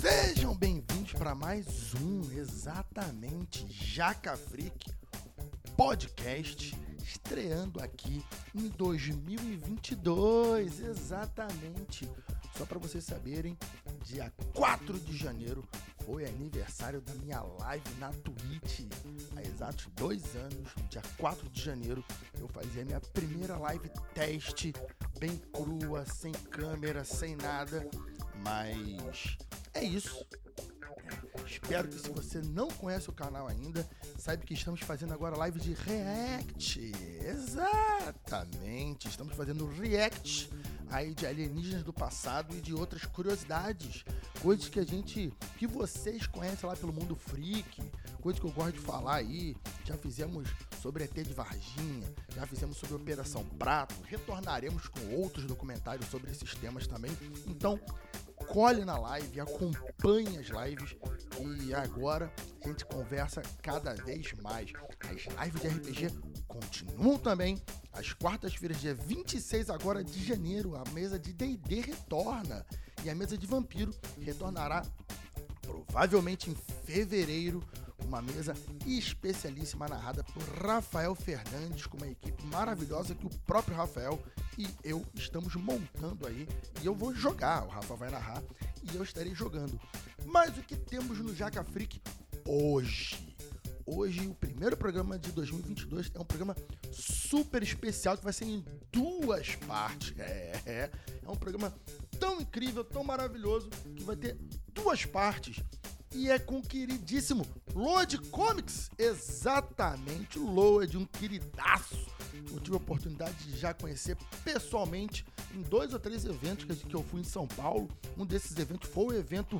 Sejam bem-vindos para mais um, exatamente, Jaca Freak Podcast, estreando aqui em 2022, exatamente. Só para vocês saberem, dia 4 de janeiro foi aniversário da minha live na Twitch. Há exatos dois anos, no dia 4 de janeiro, eu fazia minha primeira live teste, bem crua, sem câmera, sem nada. Mas é isso. Espero que se você não conhece o canal ainda, saiba que estamos fazendo agora live de React. Exatamente, estamos fazendo React aí de alienígenas do passado e de outras curiosidades, coisas que a gente, que vocês conhecem lá pelo mundo freak, coisas que eu gosto de falar aí. Já fizemos sobre ET de Varginha, já fizemos sobre Operação Prato, retornaremos com outros documentários sobre esses temas também. Então, colhe na live, acompanhe as lives e agora a gente conversa cada vez mais. As lives de RPG continuam também. Às quartas-feiras, dia 26 agora de janeiro, a mesa de D&D retorna. E a mesa de vampiro retornará provavelmente em fevereiro, uma mesa especialíssima narrada por Rafael Fernandes, com uma equipe maravilhosa que o próprio Rafael e eu estamos montando aí. E eu vou jogar, o Rafa vai narrar e eu estarei jogando. Mas o que temos no Jaca Freak hoje? Hoje, o primeiro programa de 2022 é um programa super especial que vai ser em duas partes. É, é um programa tão incrível, tão maravilhoso, que vai ter duas partes. E é com o queridíssimo Load Comics. Exatamente, o Load, um queridaço. Eu tive a oportunidade de já conhecer pessoalmente em dois ou três eventos que eu fui em São Paulo. Um desses eventos foi o evento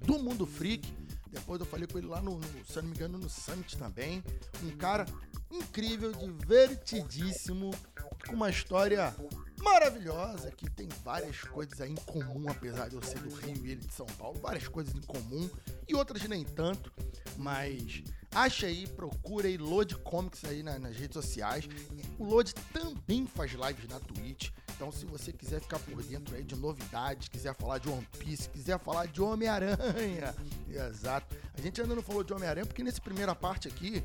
do Mundo Freak. Depois eu falei com ele lá no, no se não me engano, no Summit também. Um cara incrível, divertidíssimo, com uma história maravilhosa, que tem várias coisas aí em comum, apesar de eu ser do Rio e ele de São Paulo, várias coisas em comum e outras nem tanto, mas acha aí, procura aí Load Comics aí na, nas redes sociais. O Load também faz lives na Twitch. Então, se você quiser ficar por dentro aí de novidades, quiser falar de One Piece, quiser falar de Homem-Aranha, exato. A gente ainda não falou de Homem-Aranha porque nessa primeira parte aqui,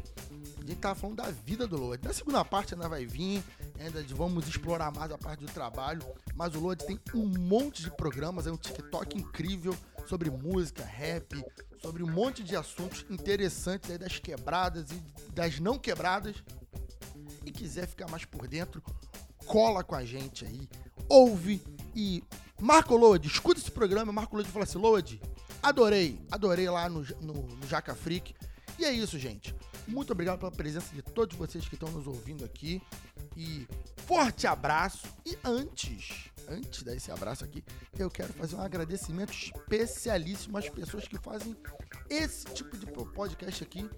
a gente tava falando da vida do Load. Na segunda parte ainda vai vir, ainda vamos explorar mais a parte do trabalho, mas o Load tem um monte de programas, é um TikTok incrível sobre música, rap, sobre um monte de assuntos interessantes aí das quebradas e das não quebradas. E quiser ficar mais por dentro, cola com a gente aí, ouve e Marco Load, escuta esse programa, Marco Load fala assim, Load, adorei, adorei lá no, no, no Jaca Freak. E é isso, gente. Muito obrigado pela presença de todos vocês que estão nos ouvindo aqui. E forte abraço. E antes, antes desse abraço aqui, eu quero fazer um agradecimento especialíssimo às pessoas que fazem esse tipo de podcast aqui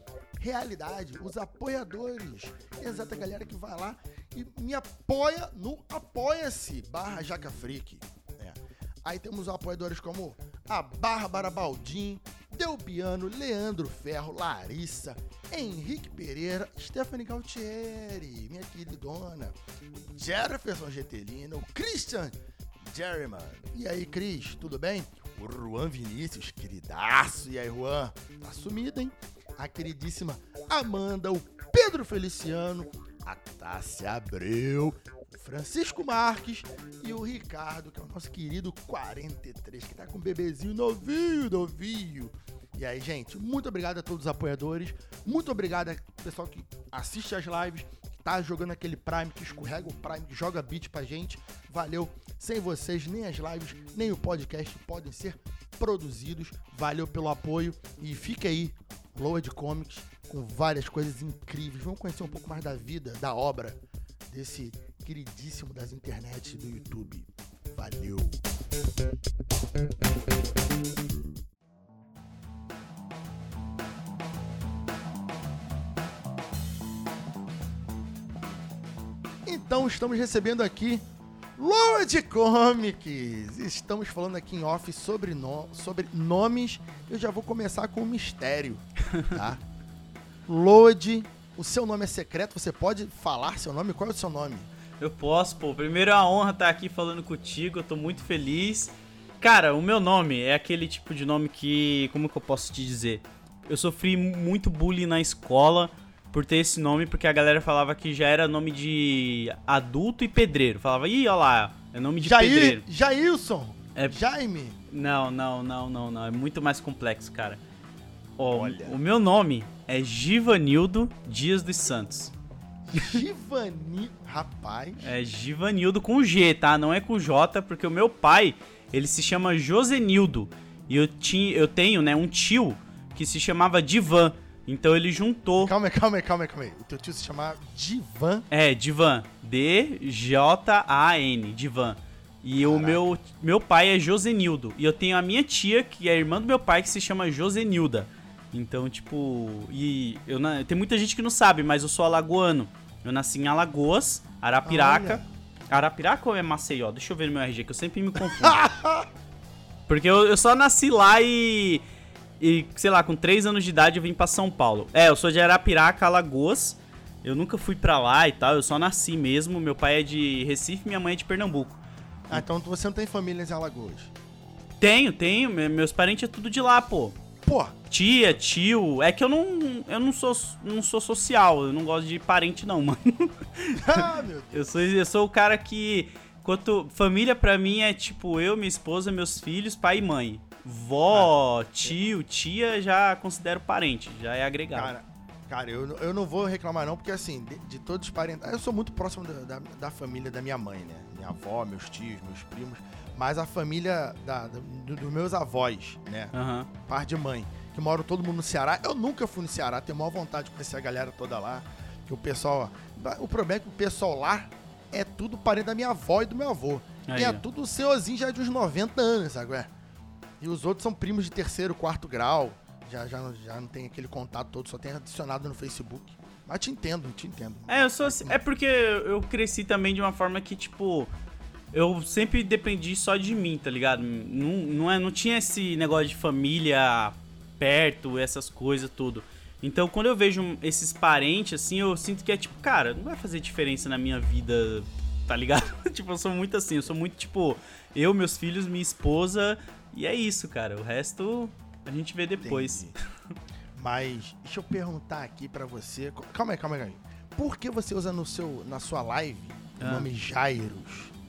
realidade, os apoiadores. Exata galera que vai lá e me apoia no Apoia-se barra Jaca Freak. É. Aí temos apoiadores como a Bárbara Baldim, Delbiano, Leandro Ferro, Larissa, Henrique Pereira, Stephanie Galtieri, minha queridona, Jefferson Getelino, Christian Jerryman. E aí, Cris, tudo bem? O Juan Vinícius, queridaço. E aí, Juan? Tá sumido, hein? A queridíssima Amanda, o Pedro Feliciano, a Tássia Abreu, Francisco Marques e o Ricardo, que é o nosso querido 43, que tá com um bebezinho novinho, novinho. E aí, gente, muito obrigado a todos os apoiadores. Muito obrigado ao pessoal que assiste as lives, que tá jogando aquele Prime, que escorrega o Prime, que joga beat pra gente. Valeu. Sem vocês, nem as lives, nem o podcast podem ser produzidos. Valeu pelo apoio e fica aí, Load Comics, com várias coisas incríveis. Vamos conhecer um pouco mais da vida, da obra desse queridíssimo das internets do YouTube. Valeu! Então estamos recebendo aqui Lord Comics. Estamos falando aqui em off sobre, no, sobre nomes. Eu já vou começar com um mistério, tá? Lord, o seu nome é secreto, você pode falar seu nome? Qual é o seu nome? Eu posso, pô. Primeiro é uma honra estar aqui falando contigo, eu tô muito feliz. Cara, o meu nome é aquele tipo de nome que. Como que eu posso te dizer? Eu sofri muito bullying na escola por ter esse nome, porque a galera falava que já era nome de adulto e pedreiro. Falava, ih, olha lá, é nome de Jair, pedreiro. Jailson! É- Jaime! Não, não, não, não, não. É muito mais complexo, cara. Ó, Olha. o meu nome é Givanildo Dias dos Santos. Givani. Rapaz. É Givanildo com G, tá? Não é com J, porque o meu pai, ele se chama Josenildo. E eu, tinha, eu tenho, né, um tio que se chamava Divan. Então ele juntou. Calma aí, calma aí, calma aí, calma aí. O teu tio se chama Divan. É, Divan. D-J-A-N, Divan. E o Caraca. meu, meu pai é Josenildo. E eu tenho a minha tia, que é irmã do meu pai, que se chama Josenilda. Então, tipo. E eu tem muita gente que não sabe, mas eu sou alagoano. Eu nasci em Alagoas, Arapiraca. Olha. Arapiraca ou é Maceió? Deixa eu ver no meu RG, que eu sempre me confundo. Porque eu, eu só nasci lá e. E, sei lá, com 3 anos de idade eu vim pra São Paulo. É, eu sou de Arapiraca, Alagoas. Eu nunca fui pra lá e tal, eu só nasci mesmo. Meu pai é de Recife, minha mãe é de Pernambuco. Ah, então você não tem família em Alagoas. Tenho, tenho, me- meus parentes é tudo de lá, pô. Pô, Tia, tio, é que eu não, eu não sou, não sou social, eu não gosto de parente não, mano. ah, meu Deus. Eu sou, eu sou o cara que. Quanto, família pra mim é tipo eu, minha esposa, meus filhos, pai e mãe. Vó, tio, tia já considero parente, já é agregado. Cara, cara eu, não- eu não vou reclamar não, porque assim, de, de todos os parentes... Eu sou muito próximo da, da, da família da minha mãe, né? Minha avó, meus tios, meus primos. Mas a família da, da- do- dos meus avós, né? Aham. Par de mãe, que moram todo mundo no Ceará. Eu nunca fui no Ceará, tenho maior vontade de conhecer a galera toda lá. Que o pessoal... O problema é que o pessoal lá é tudo parente da minha avó e do meu avô. Aí, e é ó. tudo senhorzinho já de uns 90 anos, sabe? E os outros são primos de terceiro, quarto grau. Já, já, não- já não tem aquele contato todo, só tem adicionado no Facebook. Mas te entendo, te entendo. É, eu sou assim, é porque eu cresci também de uma forma que, tipo, eu sempre dependi só de mim, tá ligado? Não, não, é, não tinha esse negócio de família perto, essas coisas, tudo. Então, quando eu vejo esses parentes, assim, eu sinto que é tipo, cara, não vai fazer diferença na minha vida, tá ligado? tipo, eu sou muito assim, eu sou muito, tipo, eu, meus filhos, minha esposa, e é isso, cara. O resto a gente vê depois. Mas deixa eu perguntar aqui pra você. Calma aí, calma aí. calma aí. Por que você usa no seu, na sua live o Ah. nome Jairos?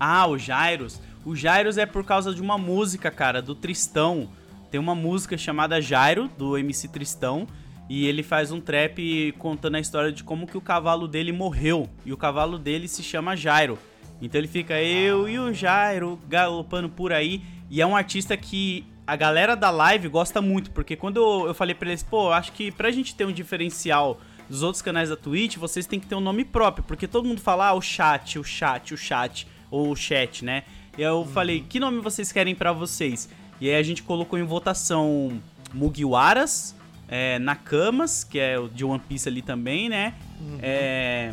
Ah, o Jairos. O Jairos é por causa de uma música, cara, do Tristão. Tem uma música chamada Jairo, do MC Tristão. E ele faz um trap contando a história de como que o cavalo dele morreu. E o cavalo dele se chama Jairo. Então ele fica eu e o Jairo galopando por aí. E é um artista que a galera da live gosta muito. Porque quando eu, eu falei pra eles, pô, acho que pra gente ter um diferencial dos outros canais da Twitch, vocês têm que ter um nome próprio. Porque todo mundo fala, ah, o chat, o chat, o chat. Ou o chat, né? E eu falei, que nome vocês querem pra vocês? E aí a gente colocou em votação Mugiwaras, é, Nakamas, que é o de One Piece ali também, né? É,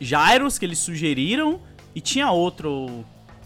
Gyros, que eles sugeriram, e tinha outro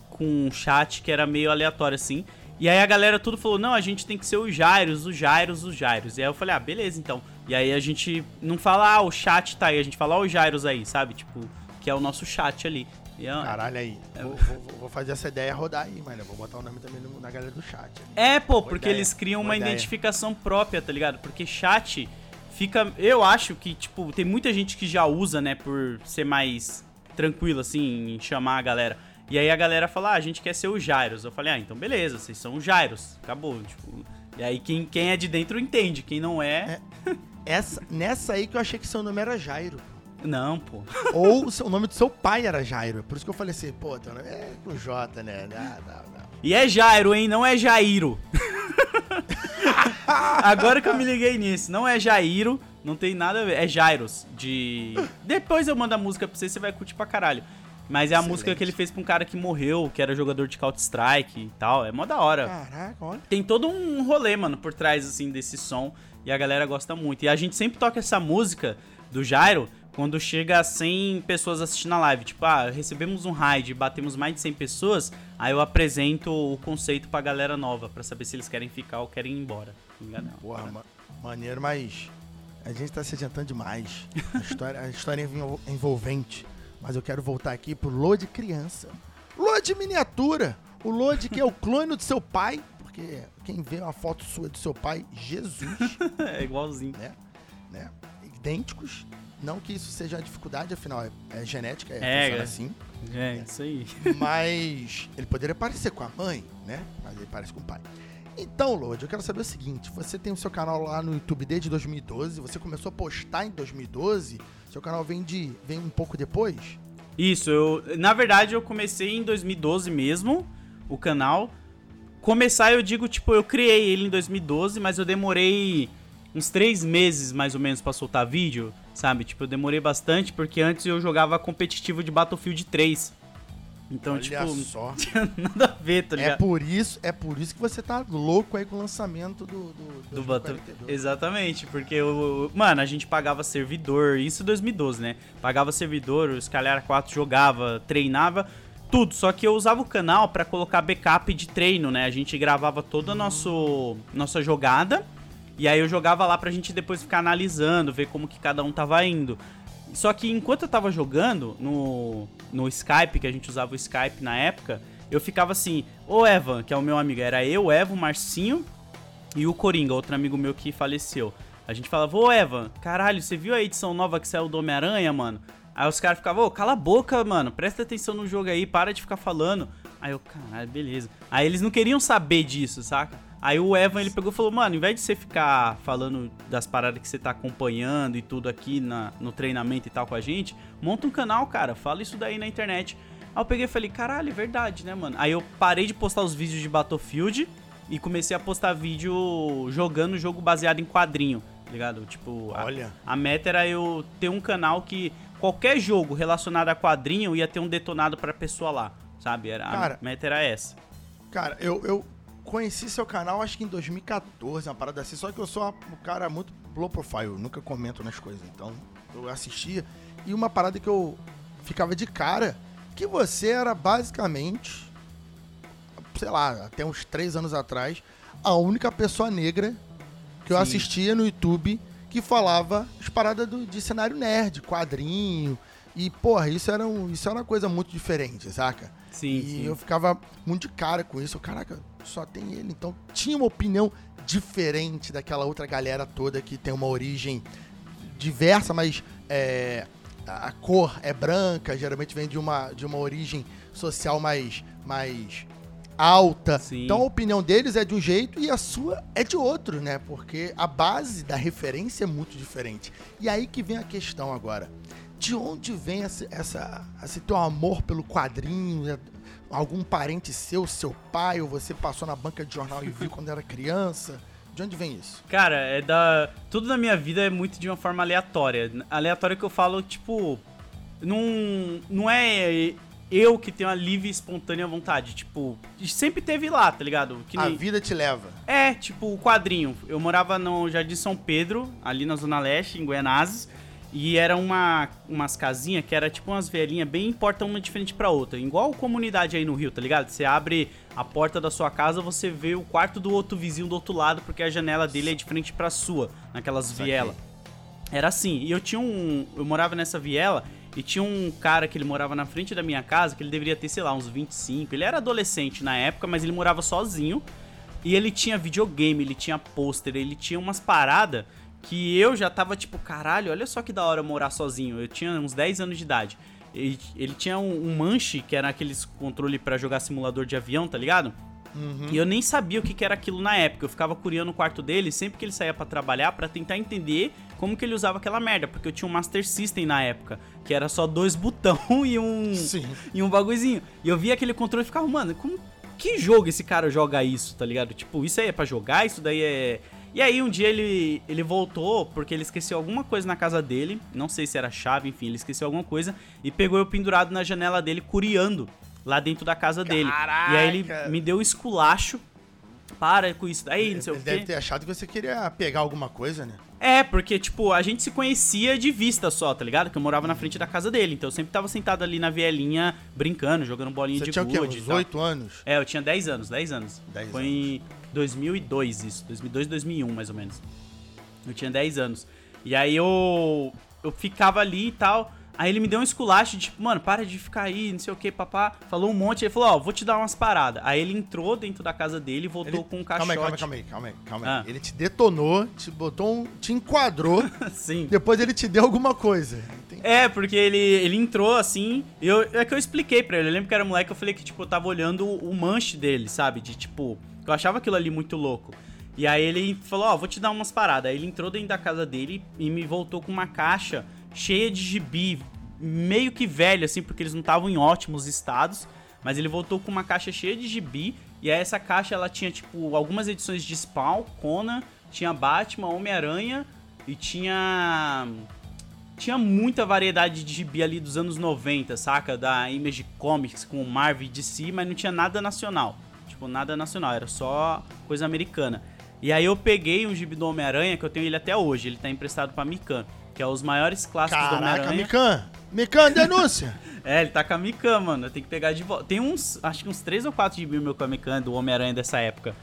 com um chat que era meio aleatório assim. E aí a galera tudo falou: não, a gente tem que ser o Gyros, o Gyros, o Gyros. E aí eu falei: ah, beleza então. E aí a gente não fala, ah, o chat tá aí, a gente fala, ó, o Gyros aí, sabe? Tipo, que é o nosso chat ali. E é- Caralho aí. É. Vou, vou- vou fazer essa ideia rodar aí, mano. Eu vou botar o nome também no- na galera do chat. É, pô, Boa porque ideia, eles criam boa uma ideia. identificação própria, tá ligado? Porque chat fica. Eu acho que, tipo, tem muita gente que já usa, né, por ser mais tranquilo, assim, em chamar a galera. E aí a galera fala, ah, a gente quer ser o Gyros. Eu falei, ah, então beleza, vocês são o Gyros. Acabou, tipo. E aí quem, quem é de dentro entende, quem não é. Essa, nessa aí que eu achei que seu nome era Jairo. Não, pô. Ou o, nome do seu pai era Jairo. Por isso que eu falei assim, pô, teu nome é com J, né? Não, não, não. E é Jairo, hein? Não é Jairo. Agora que eu me liguei nisso, não é Jairo, não tem nada a ver, é Jairos. De. Depois eu mando a música pra você, você vai curtir pra caralho. Mas é a Excelente. música que ele fez pra um cara que morreu, que era jogador de Counter-Strike e tal. É mó da hora. Caraca, olha. Tem todo um rolê, mano, por trás, assim, desse som. E a galera gosta muito. E a gente sempre toca essa música do Jairo quando chega a 100 pessoas assistindo a live. Tipo, ah, recebemos um raid, batemos mais de 100 pessoas. Aí eu apresento o conceito pra galera nova, pra saber se eles querem ficar ou querem ir embora. Tá ligado? Porra, ma- maneiro, mas a gente tá se adiantando demais. A história, a história é envolvente. Mas eu quero voltar aqui pro Lodi criança. Lodi miniatura. O Lodi que é o clone do seu pai. Porque quem vê uma foto sua do seu pai, Jesus. é igualzinho. Né? né? Idênticos. Não que isso seja uma dificuldade, afinal, é, é genética, é, é assim. É, é, isso aí. Mas ele poderia parecer com a mãe, né? Mas ele parece com o pai. Então, Lodi, eu quero saber o seguinte: você tem o seu canal lá no YouTube desde 2012, você começou a postar em 2012, seu canal vem, de, vem um pouco depois? Isso, eu, na verdade eu comecei em 2012 mesmo, o canal. Começar eu digo, tipo, eu criei ele em 2012, mas eu demorei uns três meses mais ou menos para soltar vídeo, sabe? Tipo, eu demorei bastante porque antes eu jogava competitivo de Battlefield 3. Então, Olha tipo, só. não tinha nada a ver, tá ligado? É por isso, é por isso que você tá louco aí com o lançamento do do, do Battlefield. Exatamente, porque o mano, a gente pagava servidor, isso em 2012, né? Pagava servidor, o Scalar 4 jogava, treinava tudo, só que eu usava o canal para colocar backup de treino, né? A gente gravava toda a nosso, nossa jogada e aí eu jogava lá pra gente depois ficar analisando, ver como que cada um tava indo. Só que enquanto eu tava jogando no, no Skype, que a gente usava o Skype na época, eu ficava assim, ô Evan, que é o meu amigo, era eu, Evan, Marcinho e o Coringa, outro amigo meu que faleceu. A gente falava, ô Evan, caralho, você viu a edição nova que saiu do Homem-Aranha, mano? Aí os caras ficavam, ô, cala a boca, mano, presta atenção no jogo aí, para de ficar falando. Aí eu, caralho, beleza. Aí eles não queriam saber disso, saca? Aí o Evan ele pegou e falou: Mano, em vez de você ficar falando das paradas que você tá acompanhando e tudo aqui na, no treinamento e tal com a gente, monta um canal, cara, fala isso daí na internet. Aí eu peguei e falei: Caralho, é verdade, né, mano? Aí eu parei de postar os vídeos de Battlefield e comecei a postar vídeo jogando jogo baseado em quadrinho, tá ligado? Tipo, Olha. A, a meta era eu ter um canal que qualquer jogo relacionado a quadrinho ia ter um detonado pra pessoa lá, sabe? Era, cara, a meta era essa. Cara, eu, eu, conheci seu canal acho que em 2014, uma parada assim. Só que eu sou um cara muito low profile, nunca comento nas coisas. Então eu assistia. E uma parada que eu ficava de cara, que você era basicamente, sei lá, até uns três anos atrás, a única pessoa negra que eu Sim. assistia no YouTube que falava as paradas do, de cenário nerd, quadrinho. E, porra, isso era, um, isso era uma coisa muito diferente, saca? Sim, e sim. eu ficava muito de cara com isso. Caraca, só tem ele. Então tinha uma opinião diferente daquela outra galera toda que tem uma origem diversa, mas é, a cor é branca, geralmente vem de uma, de uma origem social mais, mais alta. Sim. Então a opinião deles é de um jeito e a sua é de outro, né? Porque a base da referência é muito diferente. E aí que vem a questão agora de onde vem essa, essa, esse teu amor pelo quadrinho? Algum parente seu, seu pai, ou você passou na banca de jornal e viu quando era criança? De onde vem isso? Cara, é da. Tudo na minha vida é muito de uma forma aleatória. Aleatória que eu falo, tipo. Não, não é eu que tenho a livre e espontânea vontade. Tipo, sempre teve lá, tá ligado? Que a vida te leva. É, tipo, o quadrinho. Eu morava no Jardim São Pedro, ali na Zona Leste, em Guianazes. E era uma, umas casinhas que era tipo umas velhinhas bem porta uma diferente pra outra. Igual comunidade aí no Rio, tá ligado? Você abre a porta da sua casa, você vê o quarto do outro vizinho do outro lado, porque a janela dele é diferente pra sua, naquelas vielas. Era assim. E eu tinha um. Eu morava nessa viela e tinha um cara que ele morava na frente da minha casa, que ele deveria ter, sei lá, uns 25. Ele era adolescente na época, mas ele morava sozinho. E ele tinha videogame, ele tinha pôster, ele tinha umas paradas que eu já tava tipo, caralho, olha só que da hora morar sozinho. Eu tinha uns 10 anos de idade. Ele, ele tinha um, um manche, que era aqueles controle para jogar simulador de avião, tá ligado? Uhum. E eu nem sabia o que, que era aquilo na época. Eu ficava curiando no quarto dele sempre que ele saía para trabalhar para tentar entender como que ele usava aquela merda. Porque eu tinha um Master System na época, que era só dois botão e um. Sim. E um bagulhozinho. E eu via aquele controle e ficava, mano, como. Que jogo esse cara joga isso, tá ligado? Tipo, isso aí é pra jogar, isso daí é e aí um dia ele, ele voltou porque ele esqueceu alguma coisa na casa dele, não sei se era chave, enfim, ele esqueceu alguma coisa e pegou eu pendurado na janela dele, curiando lá dentro da casa dele. Caraca. E aí ele me deu esculacho. Para com isso daí, não sei ele o quê. deve ter achado que você queria pegar alguma coisa, né? É, porque, tipo, a gente se conhecia de vista só, tá ligado? Que eu morava na frente da casa dele. Então eu sempre tava sentado ali na vielinha, brincando, jogando bolinha você de gude. Você tinha 8 anos? É, eu tinha 10 anos, 10 anos. 10 Foi anos. em 2002 isso, 2002, 2001 mais ou menos. Eu tinha 10 anos. E aí eu, eu ficava ali e tal. Aí ele me deu um esculacho, tipo, mano, para de ficar aí, não sei o que, papá. Falou um monte, ele falou, ó, vou te dar umas paradas. Aí ele entrou dentro da casa dele e voltou Ele- com um caixote. Calma aí, calma aí, calma aí, calma aí. Ah. Ele te detonou, te botou um. te enquadrou, Sim. depois ele te deu alguma coisa. Entendi. É, porque ele, ele entrou assim, eu, é que eu expliquei pra ele. Eu lembro que era moleque, eu falei que, tipo, eu tava olhando o, o manche dele, sabe? De tipo, eu achava aquilo ali muito louco. E aí ele falou, ó, vou te dar umas paradas. Aí ele entrou dentro da casa dele e me voltou com uma caixa cheia de gibi, meio que velho, assim, porque eles não estavam em ótimos estados. Mas ele voltou com uma caixa cheia de gibi. E aí essa caixa, ela tinha, tipo, algumas edições de Spawn, Conan, tinha Batman, Homem-Aranha e tinha tinha muita variedade de gibi ali dos anos 90, saca? Da Image Comics com Marvel e DC, mas não tinha nada nacional. Tipo, nada nacional, era só coisa americana. E aí eu peguei um gibi do Homem-Aranha, que eu tenho ele até hoje, ele tá emprestado pra Mikan, que é os maiores clássicos do Caraca, Homem-Aranha. Mikan! Mikan, denúncia! É, ele tá com a Mikan, mano. Eu tenho que pegar de volta. Tem uns, acho que uns 3 ou 4 de mil meu com a Mikan do Homem-Aranha dessa época.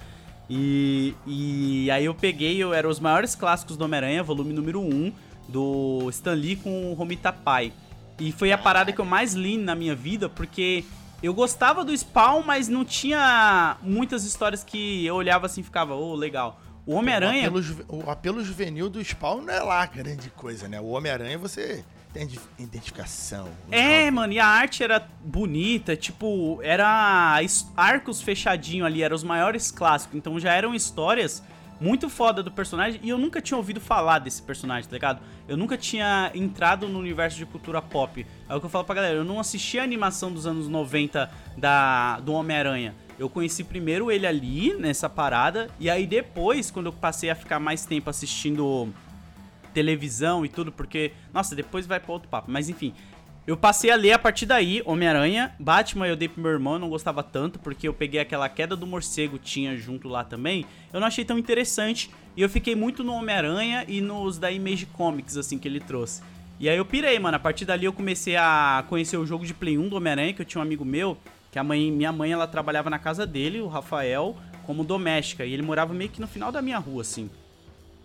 E, e aí eu peguei, eu era os maiores clássicos do Homem-Aranha, volume número 1, do Stan Lee com o Romita Pai. E foi a parada que eu mais li na minha vida, porque eu gostava do Spawn, mas não tinha muitas histórias que eu olhava assim e ficava, ô, legal. O O Homem-Aranha. apelo, juve- o apelo juvenil do Spawn não é lá grande coisa, né? O Homem-Aranha você tem de- identificação. o É, jovem. mano, e a arte era bonita, tipo, era arcos fechadinho ali, eram os maiores clássicos, então já eram histórias muito foda do personagem e eu nunca tinha ouvido falar desse personagem, tá ligado? Eu nunca tinha entrado no universo de cultura pop. É o que eu falo pra galera, eu não assisti a animação dos anos 90 da, do Homem-Aranha. Eu conheci primeiro ele ali, nessa parada, e aí depois, quando eu passei a ficar mais tempo assistindo televisão e tudo, porque, nossa, depois vai pra outro papo, mas enfim. Eu passei a ler a partir daí Homem-Aranha, Batman eu dei pro meu irmão, não gostava tanto, porque eu peguei aquela queda do morcego, tinha junto lá também. Eu não achei tão interessante, e eu fiquei muito no Homem-Aranha e nos da Image Comics, assim, que ele trouxe. E aí eu pirei, mano, a partir dali eu comecei a conhecer o jogo de Play 1 do Homem-Aranha, que eu tinha um amigo meu, que a mãe, minha mãe, ela trabalhava na casa dele, o Rafael, como doméstica, e ele morava meio que no final da minha rua, assim.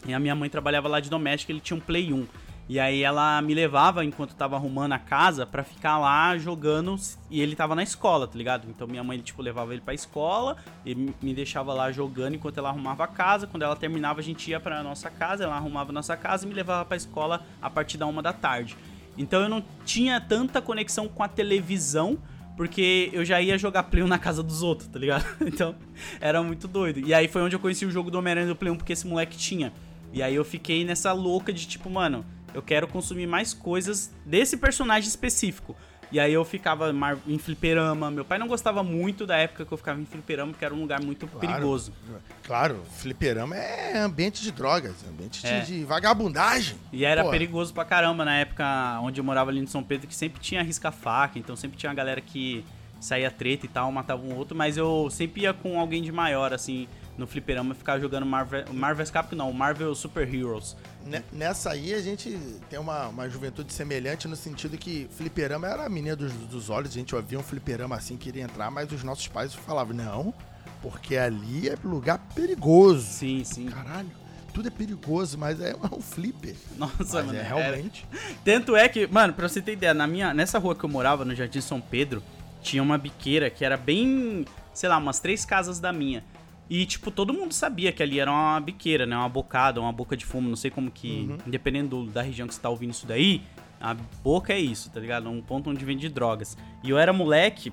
E a minha mãe trabalhava lá de doméstica, ele tinha um Play 1. E aí ela me levava enquanto tava arrumando a casa pra ficar lá jogando e ele tava na escola, tá ligado? Então minha mãe tipo levava ele pra escola e me- deixava lá jogando enquanto ela arrumava a casa. Quando ela terminava, a gente ia pra nossa casa, ela arrumava a nossa casa e me levava pra escola a partir da uma da tarde. Então eu não tinha tanta conexão com a televisão porque eu já ia jogar Play 1 na casa dos outros, tá ligado? Então, era muito doido. E aí foi onde eu conheci o jogo do Homem-Aranha do Play 1, porque esse moleque tinha. E aí eu fiquei nessa louca de tipo, mano, eu quero consumir mais coisas desse personagem específico. E aí eu ficava em fliperama. Meu pai não gostava muito da época que eu ficava em fliperama, porque era um lugar muito Claro. perigoso. Claro, fliperama é ambiente de drogas, ambiente de- É. de, vagabundagem. E era Pô, perigoso pra caramba na época onde eu morava ali em São Pedro, que sempre tinha risca-faca, então sempre tinha uma galera que saía treta e tal, matava um outro, mas eu sempre ia com alguém de maior, assim, no fliperama, ficar jogando Marvel, Marvel's Capcom, não, Marvel Super Heroes. Ne- Nessa aí a gente tem uma, uma juventude semelhante no sentido que fliperama era a menina dos, dos olhos, a gente ouvia um fliperama assim, queria entrar, mas os nossos pais falavam, não, porque ali é lugar perigoso. Sim, sim. Caralho, tudo é perigoso, mas é um flipper. Nossa, Mas mano. é era- realmente. Tanto é que, mano, pra você ter ideia, na minha, nessa rua que eu morava, no Jardim São Pedro, tinha uma biqueira que era bem, sei lá, umas três casas da minha. E, tipo, todo mundo sabia que ali era uma biqueira, né? Uma bocada, uma boca de fumo, não sei como que. Dependendo do- da região que você tá ouvindo isso daí, a boca é isso, tá ligado? Um ponto onde vende drogas. E eu era moleque,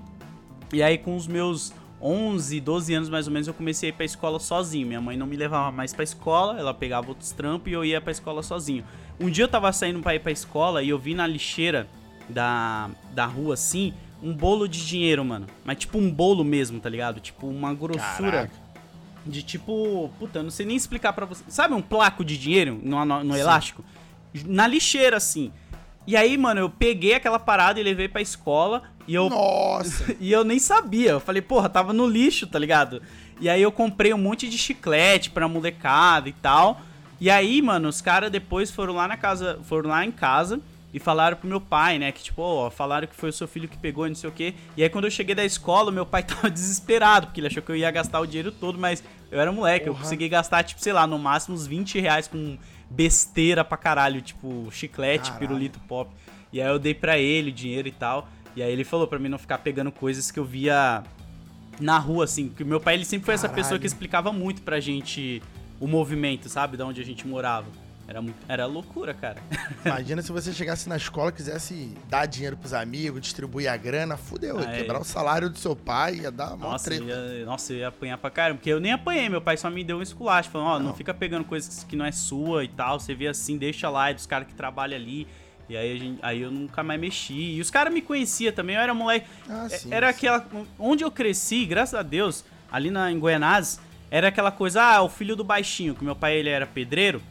e aí com os meus 11, 12 anos mais ou menos, eu comecei a ir pra escola sozinho. Minha mãe não me levava mais pra escola, ela pegava outros trampos e eu ia pra escola sozinho. Um dia eu tava saindo pra ir pra escola e eu vi na lixeira da, da rua assim, um bolo de dinheiro, mano. Mas tipo um bolo mesmo, tá ligado? Tipo uma grossura Caraca. De tipo. Puta, não sei nem explicar pra você. Sabe um placo de dinheiro no, no, no elástico? Na lixeira, assim. E aí, mano, eu peguei aquela parada e levei pra escola e eu Nossa! e eu nem sabia. Eu falei, porra, tava no lixo, tá ligado? E aí eu comprei um monte de chiclete pra molecada e tal. E aí, mano, os caras depois foram lá na casa, foram lá em casa e falaram pro meu pai, né, que tipo, ó, falaram que foi o seu filho que pegou e não sei o quê. E aí quando eu cheguei da escola, meu pai tava desesperado, porque ele achou que eu ia gastar o dinheiro todo, mas Eu era moleque, eu consegui gastar, tipo, sei lá, no máximo uns 20 reais com besteira pra caralho, tipo, chiclete, Caralho. pirulito pop. E aí eu dei pra ele o dinheiro e tal. E aí ele falou pra mim não ficar pegando coisas que eu via na rua, assim. Porque meu pai, ele sempre foi essa Caralho. pessoa que explicava muito pra gente o movimento, sabe? Da onde a gente morava. Era, era loucura, cara. Imagina se você chegasse na escola e quisesse dar dinheiro pros amigos, distribuir a grana, fudeu, ia Ah, é. quebrar o salário do seu pai, ia dar uma Nossa, eu treta. ia, nossa, eu ia apanhar pra caramba. Porque eu nem apanhei, meu pai só me deu um esculacho. Falando, ó, não. Não. fica pegando coisas que não é sua e tal. Você vê assim, deixa lá, é dos caras que trabalham ali. E aí, a gente- aí eu nunca mais mexi. E os caras me conheciam também, eu era moleque. Ah, É- sim, era sim. aquela. Onde eu cresci, graças a Deus, ali na, em Goianás, era aquela coisa, ah, o filho do baixinho, que meu pai ele era pedreiro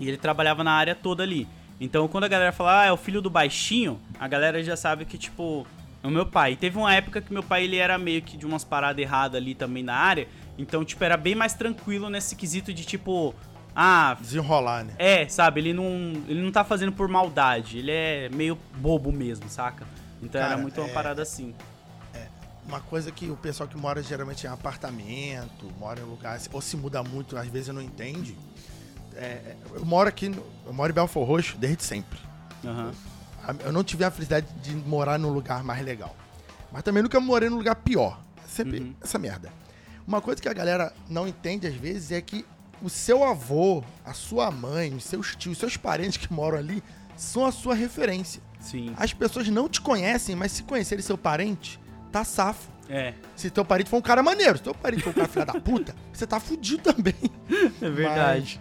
e ele trabalhava na área toda ali. Então quando a galera fala, ah, é o filho do baixinho, a galera já sabe que, tipo, é o meu pai. E teve uma época que meu pai ele era meio que de umas paradas erradas ali também na área. Então, tipo, era bem mais tranquilo nesse quesito de tipo. Ah, Desenrolar, né? é, sabe, ele não, ele não tá fazendo por maldade, ele é meio bobo mesmo, saca? Então era Cara, muito uma é- parada assim. Uma coisa que o pessoal que mora geralmente em apartamento, mora em lugar, ou se muda muito, às vezes não entende. É, é, eu moro aqui, eu moro em Belfor Roxo desde sempre. A- Eu não tive a felicidade de morar num lugar mais legal. Mas também nunca morei num lugar pior. É Sempre Uhum. essa merda. Uma coisa que a galera não entende às vezes é que o seu avô, a sua mãe, os seus tios, os seus parentes que moram ali são a sua referência. Sim. As pessoas não te conhecem, mas se conhecerem seu parente, tá safo. É, Se teu parente for um cara maneiro, se teu parente for um cara filha da puta, você tá fudido também. é verdade.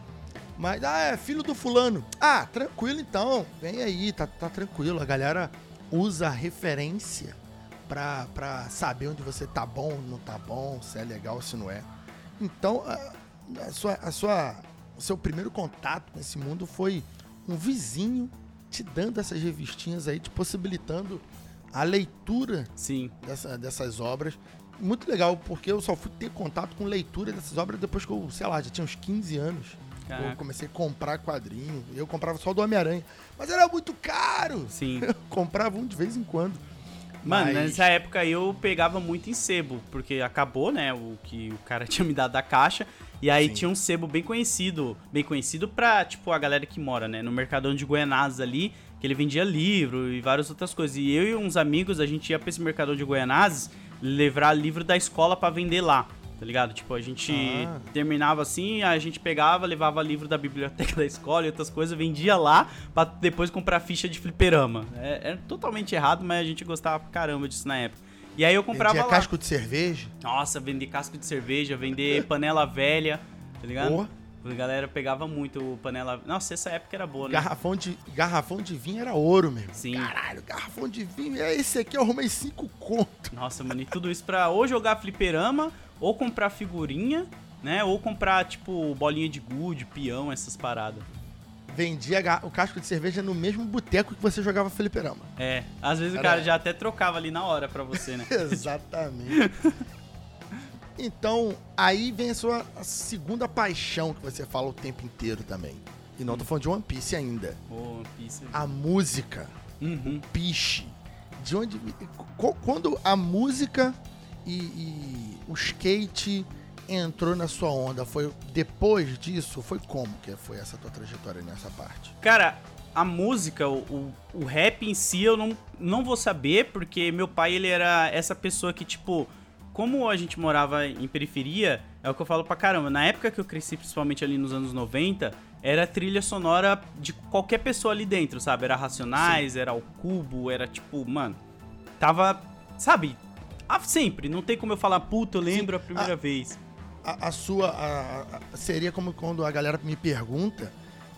Mas, ah, é filho do fulano. Ah, tranquilo então. Vem aí, tá, tá tranquilo. A galera usa a referência pra, pra saber onde você tá bom, não tá bom, se é legal, se não é. Então, a, a sua, a sua, o seu primeiro contato com esse mundo foi um vizinho te dando essas revistinhas aí, te possibilitando a leitura Sim. dessa- dessas obras. Muito legal, porque eu só fui ter contato com leitura dessas obras depois que eu, sei lá, já tinha uns 15 anos. Eu Caraca. comecei a comprar quadrinho. Eu comprava só do Homem-Aranha. Mas era muito caro! Sim. Eu comprava um de vez em quando. Mano, Mas- nessa época eu pegava muito em sebo, porque acabou, né, o que o cara tinha me dado da caixa. E aí Sim. tinha um sebo bem conhecido, bem conhecido pra, tipo, a galera que mora, né, no Mercadão de Goianazes ali, que ele vendia livro e várias outras coisas. E eu e uns amigos, a gente ia pra esse Mercadão de Goianazes levar livro da escola pra vender lá. Tá ligado? Tipo, a gente Ah. terminava assim, a gente pegava, levava livro da biblioteca da escola e outras coisas, vendia lá pra depois comprar ficha de fliperama. É, é totalmente errado, mas a gente gostava pra caramba disso na época. E aí eu comprava Vendia lá. casco de cerveja. Nossa, vender casco de cerveja, vender panela velha, tá ligado? Porra. A galera pegava muito o panela. Nossa, essa época era boa, né? Garrafão de, garrafão de vinho era ouro mesmo. Sim. Caralho, garrafão de vinho. É esse aqui, eu arrumei cinco conto. Nossa, mano, e tudo isso pra ou jogar fliperama, ou comprar figurinha, né? Ou comprar, tipo, bolinha de gude, peão, essas paradas. Vendia o casco de cerveja no mesmo boteco que você jogava fliperama. É, às vezes o Era- cara já até trocava ali na hora pra você, né? Exatamente. Então, aí vem a sua segunda paixão que você fala o tempo inteiro também. E não tô falando de One Piece ainda. Pô, One Piece. A música, Uhum. piche. De onde. qu- Quando a música e, e o skate entrou na sua onda, foi depois disso? Foi como que foi essa tua trajetória nessa parte? Cara, a música, o, o, o rap em si, eu não, não vou saber, porque meu pai, ele era essa pessoa que, tipo, como a gente morava em periferia, é o que eu falo pra caramba. Na época que eu cresci, principalmente ali nos anos 90, era trilha sonora de qualquer pessoa ali dentro, sabe? Era Racionais, era o Cubo, era tipo, mano, tava, sabe? Ah, sempre, não tem como eu falar, puta, eu lembro a primeira vez. a, a sua a- a- seria como quando a galera me pergunta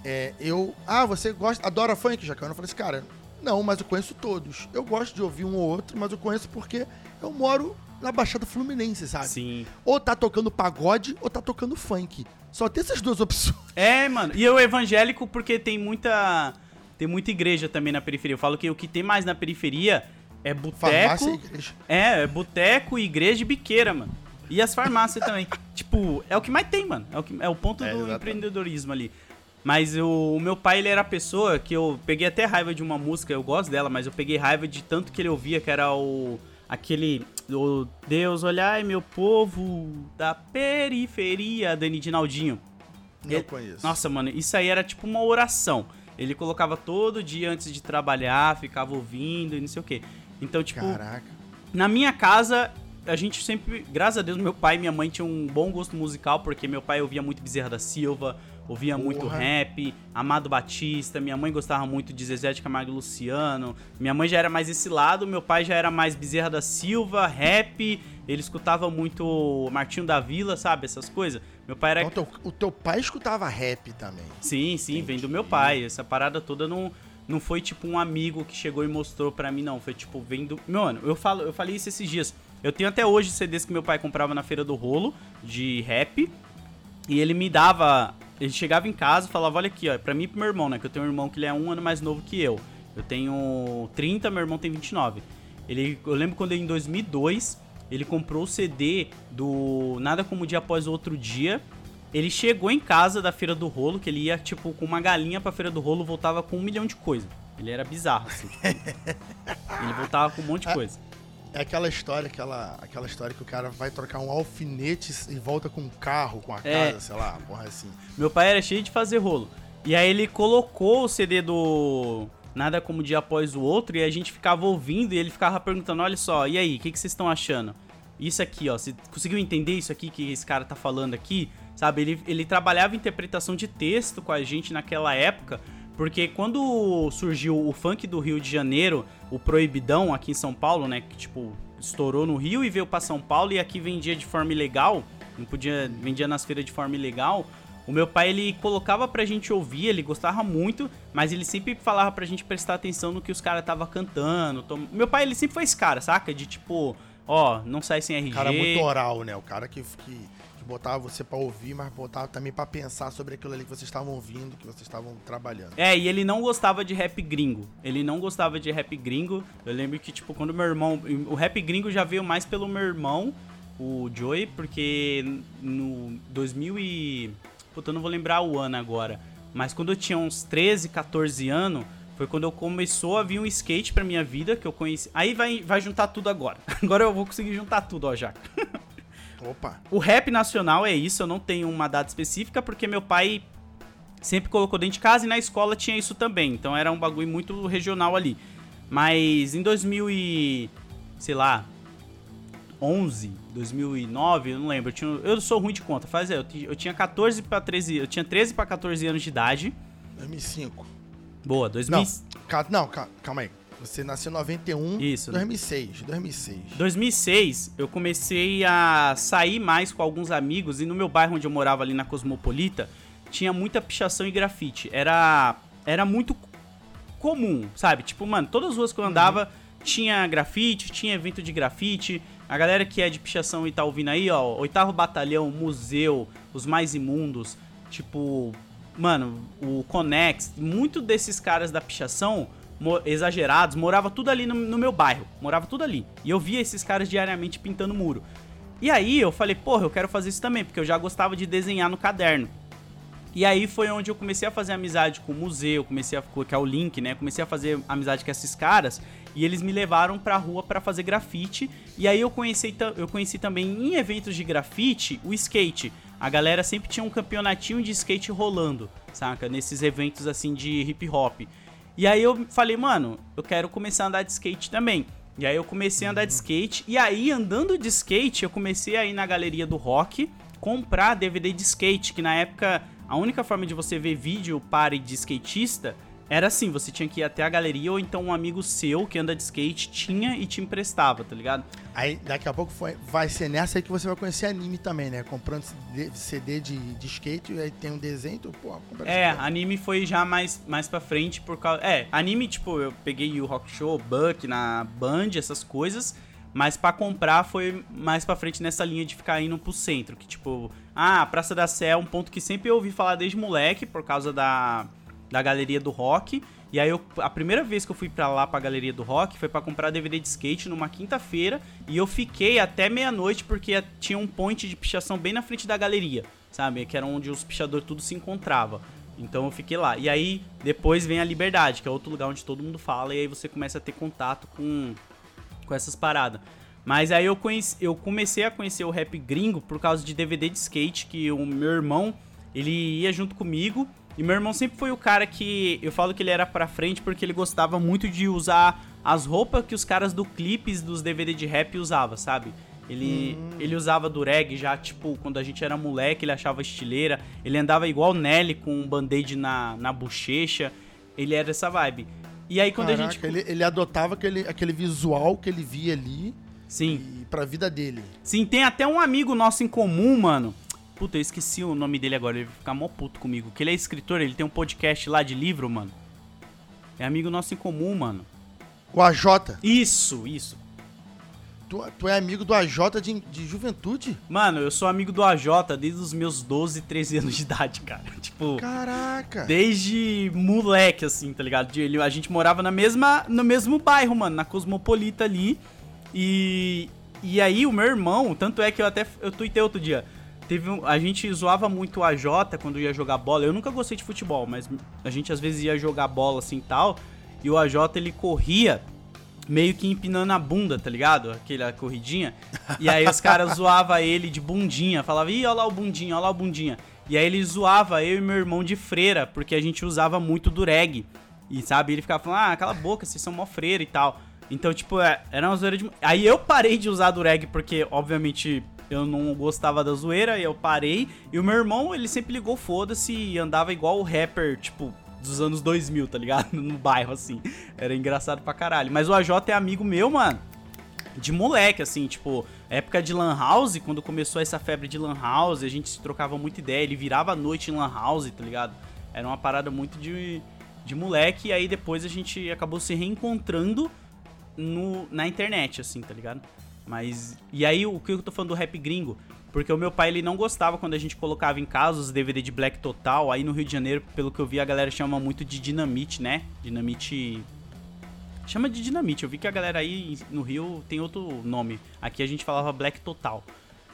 é, eu ah você gosta adora funk Jacão eu falei assim cara não mas eu conheço todos eu gosto de ouvir um ou outro mas eu conheço porque eu moro na Baixada Fluminense sabe Sim. ou tá tocando pagode ou tá tocando funk só tem essas duas opções É, mano. E eu evangélico porque tem muita tem muita igreja também na periferia. Eu falo que o que tem mais na periferia é boteco. É, é boteco, igreja e biqueira, mano. E as farmácias também. Tipo, é o que mais tem, mano. É o, que, é o ponto É, do exatamente. empreendedorismo ali. Mas o, o meu pai, ele era a pessoa que eu peguei até raiva de uma música, eu gosto dela, mas eu peguei raiva de tanto que ele ouvia, que era o aquele. O Deus, olhai meu povo da periferia, Dani Dinaldinho. Ele- conheço. Nossa, mano, isso aí era tipo uma oração. Ele colocava todo dia antes de trabalhar, ficava ouvindo e não sei o quê. Então, tipo, Caraca. na minha casa, a gente sempre, graças a Deus, meu pai e minha mãe tinham um bom gosto musical, porque meu pai ouvia muito Bezerra da Silva, ouvia muito Porra. rap, Amado Batista, minha mãe gostava muito de Zezé de Camargo e Luciano, minha mãe já era mais esse lado, meu pai já era mais Bezerra da Silva, rap, ele escutava muito Martinho da Vila, sabe, essas coisas. Meu pai era Então, teu- o teu pai escutava rap também. Sim, sim, vem do meu pai. Essa parada toda não, não foi tipo um amigo que chegou e mostrou pra mim, não. Foi tipo, vem do. Mano, eu, falo, eu falei isso esses dias. Eu tenho até hoje CDs que meu pai comprava na feira do rolo, de rap. E ele me dava. Ele chegava em casa e falava: Olha aqui, ó, pra mim e pro meu irmão, né? Que eu tenho um irmão que ele é um ano mais novo que eu. Eu tenho 30, meu irmão tem 29. Ele, eu lembro quando em 2002 ele comprou o CD do Nada Como Dia Após o Outro Dia. Ele chegou em casa da Feira do Rolo, que ele ia, tipo, com uma galinha pra Feira do Rolo, voltava com um milhão de coisas. Ele era bizarro, assim. tipo. ele voltava com um monte de coisa. É aquela história, aquela, aquela história que o cara vai trocar um alfinete e volta com um carro, com a É. casa, sei lá, porra assim. Meu pai era cheio de fazer rolo. E aí ele colocou o CD do Nada Como Dia Após o Outro e a gente ficava ouvindo e ele ficava perguntando, olha só, e aí, o que, que vocês estão achando? Isso aqui, ó, você conseguiu entender isso aqui que esse cara tá falando aqui? Sabe, ele, ele trabalhava interpretação de texto com a gente naquela época, porque quando surgiu o funk do Rio de Janeiro, o Proibidão aqui em São Paulo, né, que tipo, estourou no Rio e veio pra São Paulo e aqui vendia de forma ilegal, não podia, vendia nas feiras de forma ilegal. O meu pai, ele colocava pra gente ouvir, ele gostava muito, mas ele sempre falava pra gente prestar atenção no que os caras tava cantando. tom- Meu pai, ele sempre foi esse cara, saca? De tipo, ó, não sai sem RG. Cara muito oral, né? O cara que, que botava você pra ouvir, mas botava também pra pensar sobre aquilo ali que vocês estavam ouvindo, que vocês estavam trabalhando. É, e ele não gostava de rap gringo. Ele não gostava de rap gringo. Eu lembro que, tipo, quando meu irmão. O rap gringo já veio mais pelo meu irmão, o Joey, porque no 2000 e. Puta, eu não vou lembrar o ano agora. Mas quando eu tinha uns 13, 14 anos, foi quando eu começou a vir um skate pra minha vida, que eu conheci. Aí vai, vai juntar tudo agora. Agora eu vou conseguir juntar tudo, ó, já. Opa! O rap nacional é isso, eu não tenho uma data específica, porque meu pai sempre colocou dentro de casa e na escola tinha isso também. Então era um bagulho muito regional ali. Mas em 2000 e... sei lá... 11, 2009, eu não lembro. Eu, tinha- eu sou ruim de conta. Faz é, eu, eu tinha 14 para 13, eu tinha 13 para 14 anos de idade. 2005. Boa, 2000, Não, ca- não, ca- calma aí. Você nasceu em 91, Isso. 2006, 2006. 2006, eu comecei a sair mais com alguns amigos e no meu bairro onde eu morava ali na Cosmopolita, tinha muita pichação e grafite. Era era muito comum, sabe? Tipo, mano, todas as ruas que eu andava tinha grafite, tinha evento de grafite. A galera que é de pichação e tá ouvindo aí, ó, Oitavo Batalhão, Museu, Os Mais Imundos, tipo, mano, o Conex, muito desses caras da pichação exagerados, morava tudo ali no, no meu bairro, morava tudo ali. E eu via esses caras diariamente pintando muro. E aí eu falei, porra, eu quero fazer isso também, porque eu já gostava de desenhar no caderno. E aí foi onde eu comecei a fazer amizade com o museu, comecei a que é o link, né? Comecei a fazer amizade com esses caras e eles me levaram pra rua pra fazer grafite. E aí eu conheci, eu conheci também em eventos de grafite o skate. A galera sempre tinha um campeonatinho de skate rolando, saca? Nesses eventos assim de hip hop. E aí eu falei, mano, eu quero começar a andar de skate também. E aí eu comecei a andar de skate. E aí, andando de skate, eu comecei a ir na galeria do rock comprar DVD de skate, que na época a única forma de você ver vídeo pare de skatista era assim, você tinha que ir até a galeria ou então um amigo seu que anda de skate tinha e te emprestava, tá ligado? Aí daqui a pouco foi- vai ser nessa aí que você vai conhecer anime também, né? Comprando CD, CD de, de skate, e aí tem um desenho, tu, pô, compra É, anime foi já mais, mais pra frente por causa. É, anime, tipo, eu peguei o Rock Show, Buck na Band, essas coisas. Mas pra comprar foi mais pra frente nessa linha de ficar indo pro centro. Que tipo, ah, a Praça da Sé é um ponto que sempre eu ouvi falar desde moleque, por causa da, da galeria do rock. E aí eu, a primeira vez que eu fui pra lá pra galeria do rock foi pra comprar DVD de skate numa quinta-feira. E eu fiquei até meia-noite porque tinha um point de pichação bem na frente da galeria, sabe? Que era onde os pichadores tudo se encontrava. Então eu fiquei lá. E aí depois vem a Liberdade, que é outro lugar onde todo mundo fala, e aí você começa a ter contato com com essas paradas. Mas aí eu, conheci, eu comecei a conhecer o rap gringo por causa de DVD de skate, que o meu irmão, ele ia junto comigo. E meu irmão sempre foi o cara que eu falo que ele era pra frente porque ele gostava muito de usar as roupas que os caras do clipes dos DVD de rap usavam, sabe? Ele, hum. ele usava dureg já, tipo, quando a gente era moleque, ele achava estileira. Ele andava igual Nelly com um band-aid na, na bochecha. Ele era essa vibe. E aí quando Caraca, a gente. Ele, ele adotava aquele, aquele visual que ele via ali Sim. E pra vida dele. Sim, tem até um amigo nosso em comum, mano. Puta, eu esqueci o nome dele agora, ele vai ficar mó puto comigo. Que ele é escritor, ele tem um podcast lá de livro, mano. É amigo nosso em comum, mano. O AJ? Isso, isso. Tu, tu é amigo do AJ de, de juventude? Mano, eu sou amigo do AJ desde os meus 12, 13 anos de idade, cara. Tipo. Caraca! Desde moleque, assim, tá ligado? De, a gente morava na mesma, no mesmo bairro, mano, na Cosmopolita ali. E, e aí o meu irmão, tanto é que eu até eu tuitei outro dia. Teve um, a gente zoava muito a Jota quando ia jogar bola. Eu nunca gostei de futebol, mas a gente às vezes ia jogar bola assim tal. E o AJ ele corria meio que empinando a bunda, tá ligado? Aquela corridinha. E aí os caras zoavam ele de bundinha. Falava, ih, olha lá o bundinha, olha lá o bundinha. E aí ele zoava eu e meu irmão de freira, porque a gente usava muito dureg. E sabe, ele ficava falando, ah, cala a boca, vocês são mó freira e tal. Então, tipo, é, era uma zoeira de. Aí eu parei de usar dureg porque, obviamente, eu não gostava da zoeira, e eu parei. E o meu irmão, ele sempre ligou foda-se e andava igual o rapper, tipo, dos anos 2000, tá ligado? No bairro, assim. Era engraçado pra caralho. Mas o AJ é amigo meu, mano. De moleque, assim, tipo, época de Lan House, quando começou essa febre de Lan House, a gente se trocava muita ideia. Ele virava a noite em Lan House, tá ligado? Era uma parada muito de, de moleque. E aí depois a gente acabou se reencontrando no, na internet, assim, tá ligado? Mas. E aí, o que eu tô falando do rap gringo? Porque o meu pai ele não gostava quando a gente colocava em casa os DVD de Black Total. Aí no Rio de Janeiro, pelo que eu vi, a galera chama muito de Dinamite, né? Dinamite. Chama de Dinamite. Eu vi que a galera aí no Rio tem outro nome. Aqui a gente falava Black Total.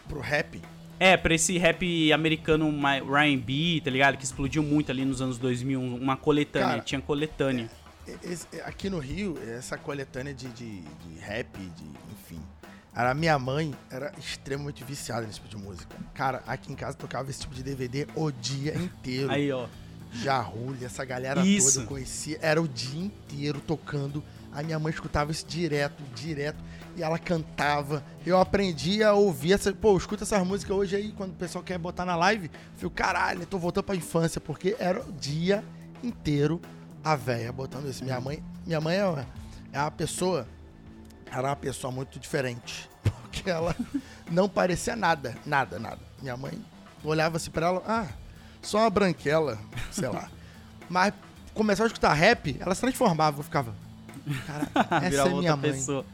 Pro rap? É, pra esse rap americano Ryan B, tá ligado? Que explodiu muito ali nos anos 2000. Uma coletânea. Cara, tinha coletânea. É aqui no Rio, essa coletânea de, de, de rap, de, enfim. A minha mãe era extremamente viciada nesse tipo de música. Cara, aqui em casa tocava esse tipo de DVD o dia inteiro. Aí, ó. Jarulho, essa galera isso. toda eu conhecia. Era o dia inteiro tocando. A minha mãe escutava isso direto, direto. E ela cantava. Eu aprendi a ouvir essa. Pô, escuta essas músicas hoje aí, quando o pessoal quer botar na live. Eu falei, caralho, eu tô voltando pra infância, porque era o dia inteiro a véia botando isso. Minha mãe, minha mãe é, é uma pessoa, era uma pessoa muito diferente. Porque ela não parecia nada, nada, nada. Minha mãe olhava assim pra ela, ah, só uma branquela, sei lá. Mas começava a escutar rap, ela se transformava, eu ficava. Cara, essa é minha mãe. Pessoa.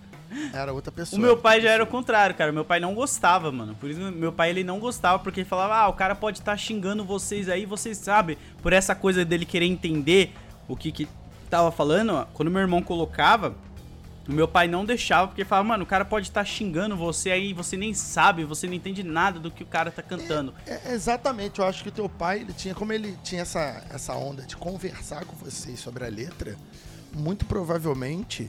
Era outra pessoa. O meu pai já era o contrário, cara. Meu pai não gostava, mano. Por isso meu pai ele não gostava porque ele falava: "Ah, o cara pode estar tá xingando vocês aí, vocês sabem". Por essa coisa dele querer entender o que que tava falando, ó, quando meu irmão colocava, o meu pai não deixava, porque falava, mano, o cara pode estar tá xingando você aí, você nem sabe, você não entende nada do que o cara tá cantando. É, é, exatamente, eu acho que o teu pai, ele tinha, como ele tinha essa, essa onda de conversar com vocês sobre a letra, muito provavelmente,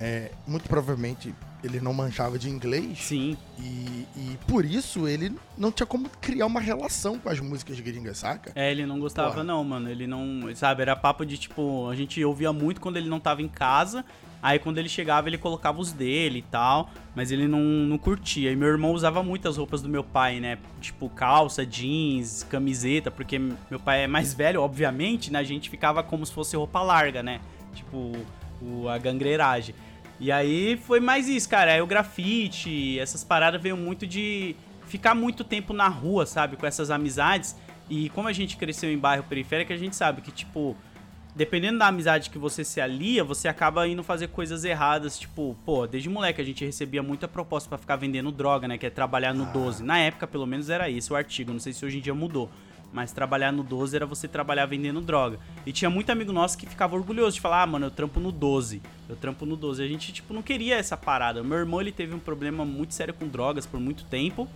é, muito provavelmente ele não manjava de inglês. Sim. E, e, por isso ele não tinha como criar uma relação com as músicas gringas, saca? É, ele não gostava Porra. não, mano. Ele não, sabe, era papo de tipo, a gente ouvia muito quando ele não tava em casa. Aí quando ele chegava, ele colocava os dele e tal, mas ele não, não curtia. E meu irmão usava muitas roupas do meu pai, né? Tipo calça, jeans, camiseta, porque meu pai é mais velho, obviamente, né? A gente ficava como se fosse roupa larga, né? Tipo, o, a gangreiragem. E aí foi mais isso, cara. Aí o grafite, essas paradas veio muito de ficar muito tempo na rua, sabe? Com essas amizades. E como a gente cresceu em bairro periférico, a gente sabe que, tipo, dependendo da amizade que você se alia, você acaba indo fazer coisas erradas. Tipo, pô, desde moleque a gente recebia muita proposta para ficar vendendo droga, né? Que é trabalhar no ah. 12. Na época, pelo menos, era esse o artigo. Não sei se hoje em dia mudou. Mas trabalhar no 12 era você trabalhar vendendo droga. E tinha muito amigo nosso que ficava orgulhoso de falar: "Ah, mano, eu trampo no 12. Eu trampo no 12". A gente tipo não queria essa parada. Meu irmão ele teve um problema muito sério com drogas por muito tempo,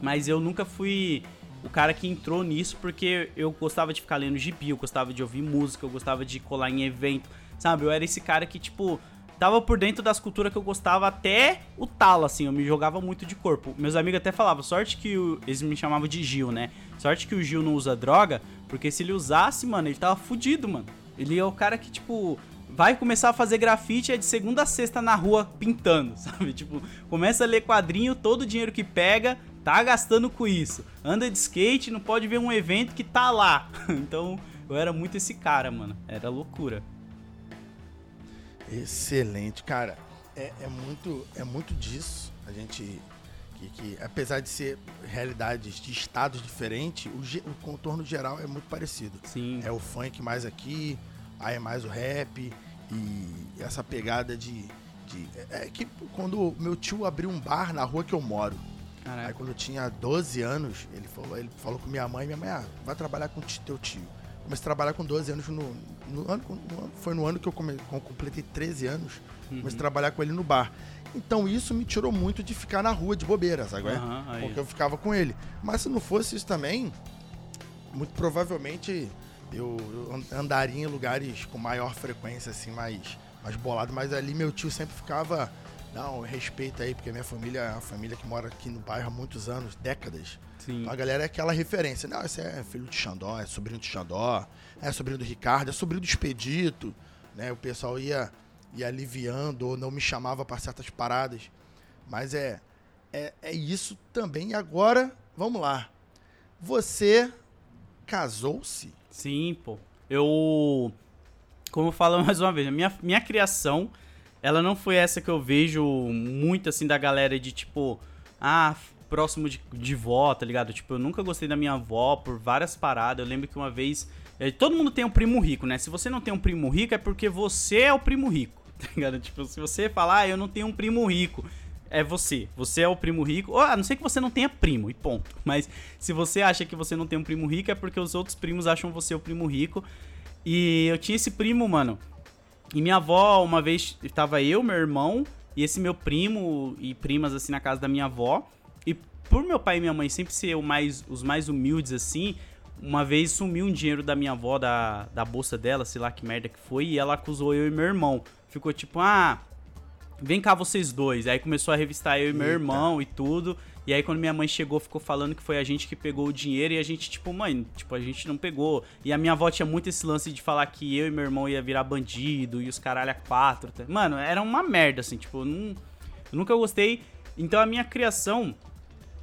mas eu nunca fui o cara que entrou nisso porque eu gostava de ficar lendo gibi, eu gostava de ouvir música, eu gostava de colar em evento, sabe? Eu era esse cara que tipo tava por dentro das culturas que eu gostava até o talo, assim, eu me jogava muito de corpo. Meus amigos até falavam, sorte que o, eles me chamavam de Gil, né? Sorte que o Gil não usa droga, porque se ele usasse, mano, ele tava fudido, mano. Ele é o cara que, tipo, vai começar a fazer grafite é de segunda a sexta na rua pintando, sabe? Tipo, começa a ler quadrinho, todo o dinheiro que pega, tá gastando com isso. Anda de skate, não pode ver um evento que tá lá. então, eu era muito esse cara, mano. Era loucura. Excelente, cara. É, é, muito, é muito disso. A gente. Que, que, apesar de ser realidades de estados diferentes, o, o, contorno geral é muito parecido. Sim. É o funk mais aqui, aí é mais o rap. E essa pegada de. de é, é que quando meu tio abriu um bar na rua que eu moro. Caraca. Aí quando eu tinha 12 anos, ele falou, ele falou com minha mãe, minha mãe, ah, vai trabalhar com teu tio. Comecei a trabalhar com 12 anos no, no ano, no, foi no ano que eu, come, eu completei 13 anos. Uhum. Comecei a trabalhar com ele no bar. Então isso me tirou muito de ficar na rua de bobeira, sabe? Uhum, Porque eu ficava com ele. Mas se não fosse isso também, muito provavelmente eu, eu andaria em lugares com maior frequência, assim, mais, mais bolado. Mas ali meu tio sempre ficava. Não, respeito aí, porque minha família é uma família que mora aqui no bairro há muitos anos, décadas. Sim. Então a galera é aquela referência. Não, esse é filho de Xandó, é sobrinho de Xandó, é sobrinho do Ricardo, é sobrinho do Expedito. Né? O pessoal ia, ia aliviando ou não me chamava para certas paradas. Mas é, é, é isso também. E agora, vamos lá. Você casou-se? Sim, pô. Eu. Como eu falo mais uma vez, minha, minha criação, ela não foi essa que eu vejo muito assim da galera de tipo. Ah, próximo de, de vó, tá ligado? Tipo, eu nunca gostei da minha avó por várias paradas. Eu lembro que uma vez. É, todo mundo tem um primo rico, né? Se você não tem um primo rico, é porque você é o primo rico, tá ligado? Tipo, se você falar, ah, eu não tenho um primo rico, é você. Você é o primo rico. Ou, a não ser que você não tenha primo, e ponto. Mas se você acha que você não tem um primo rico, é porque os outros primos acham você o primo rico. E eu tinha esse primo, mano. E minha avó, uma vez, tava eu, meu irmão, e esse meu primo e primas, assim, na casa da minha avó por meu pai e minha mãe sempre ser mais, os mais humildes assim, uma vez sumiu um dinheiro da minha avó, da, da bolsa dela, sei lá que merda que foi, e ela acusou eu e meu irmão. Ficou tipo, ah, vem cá vocês dois. Aí começou a revistar eu e meu Eita. irmão e tudo. E aí quando minha mãe chegou, ficou falando que foi a gente que pegou o dinheiro e a gente, tipo, mãe, tipo, a gente não pegou. E a minha avó tinha muito esse lance de falar que eu e meu irmão ia virar bandido e os caralho a quatro. Tá? Mano, era uma merda, assim, tipo, não, nunca gostei. Então a minha criação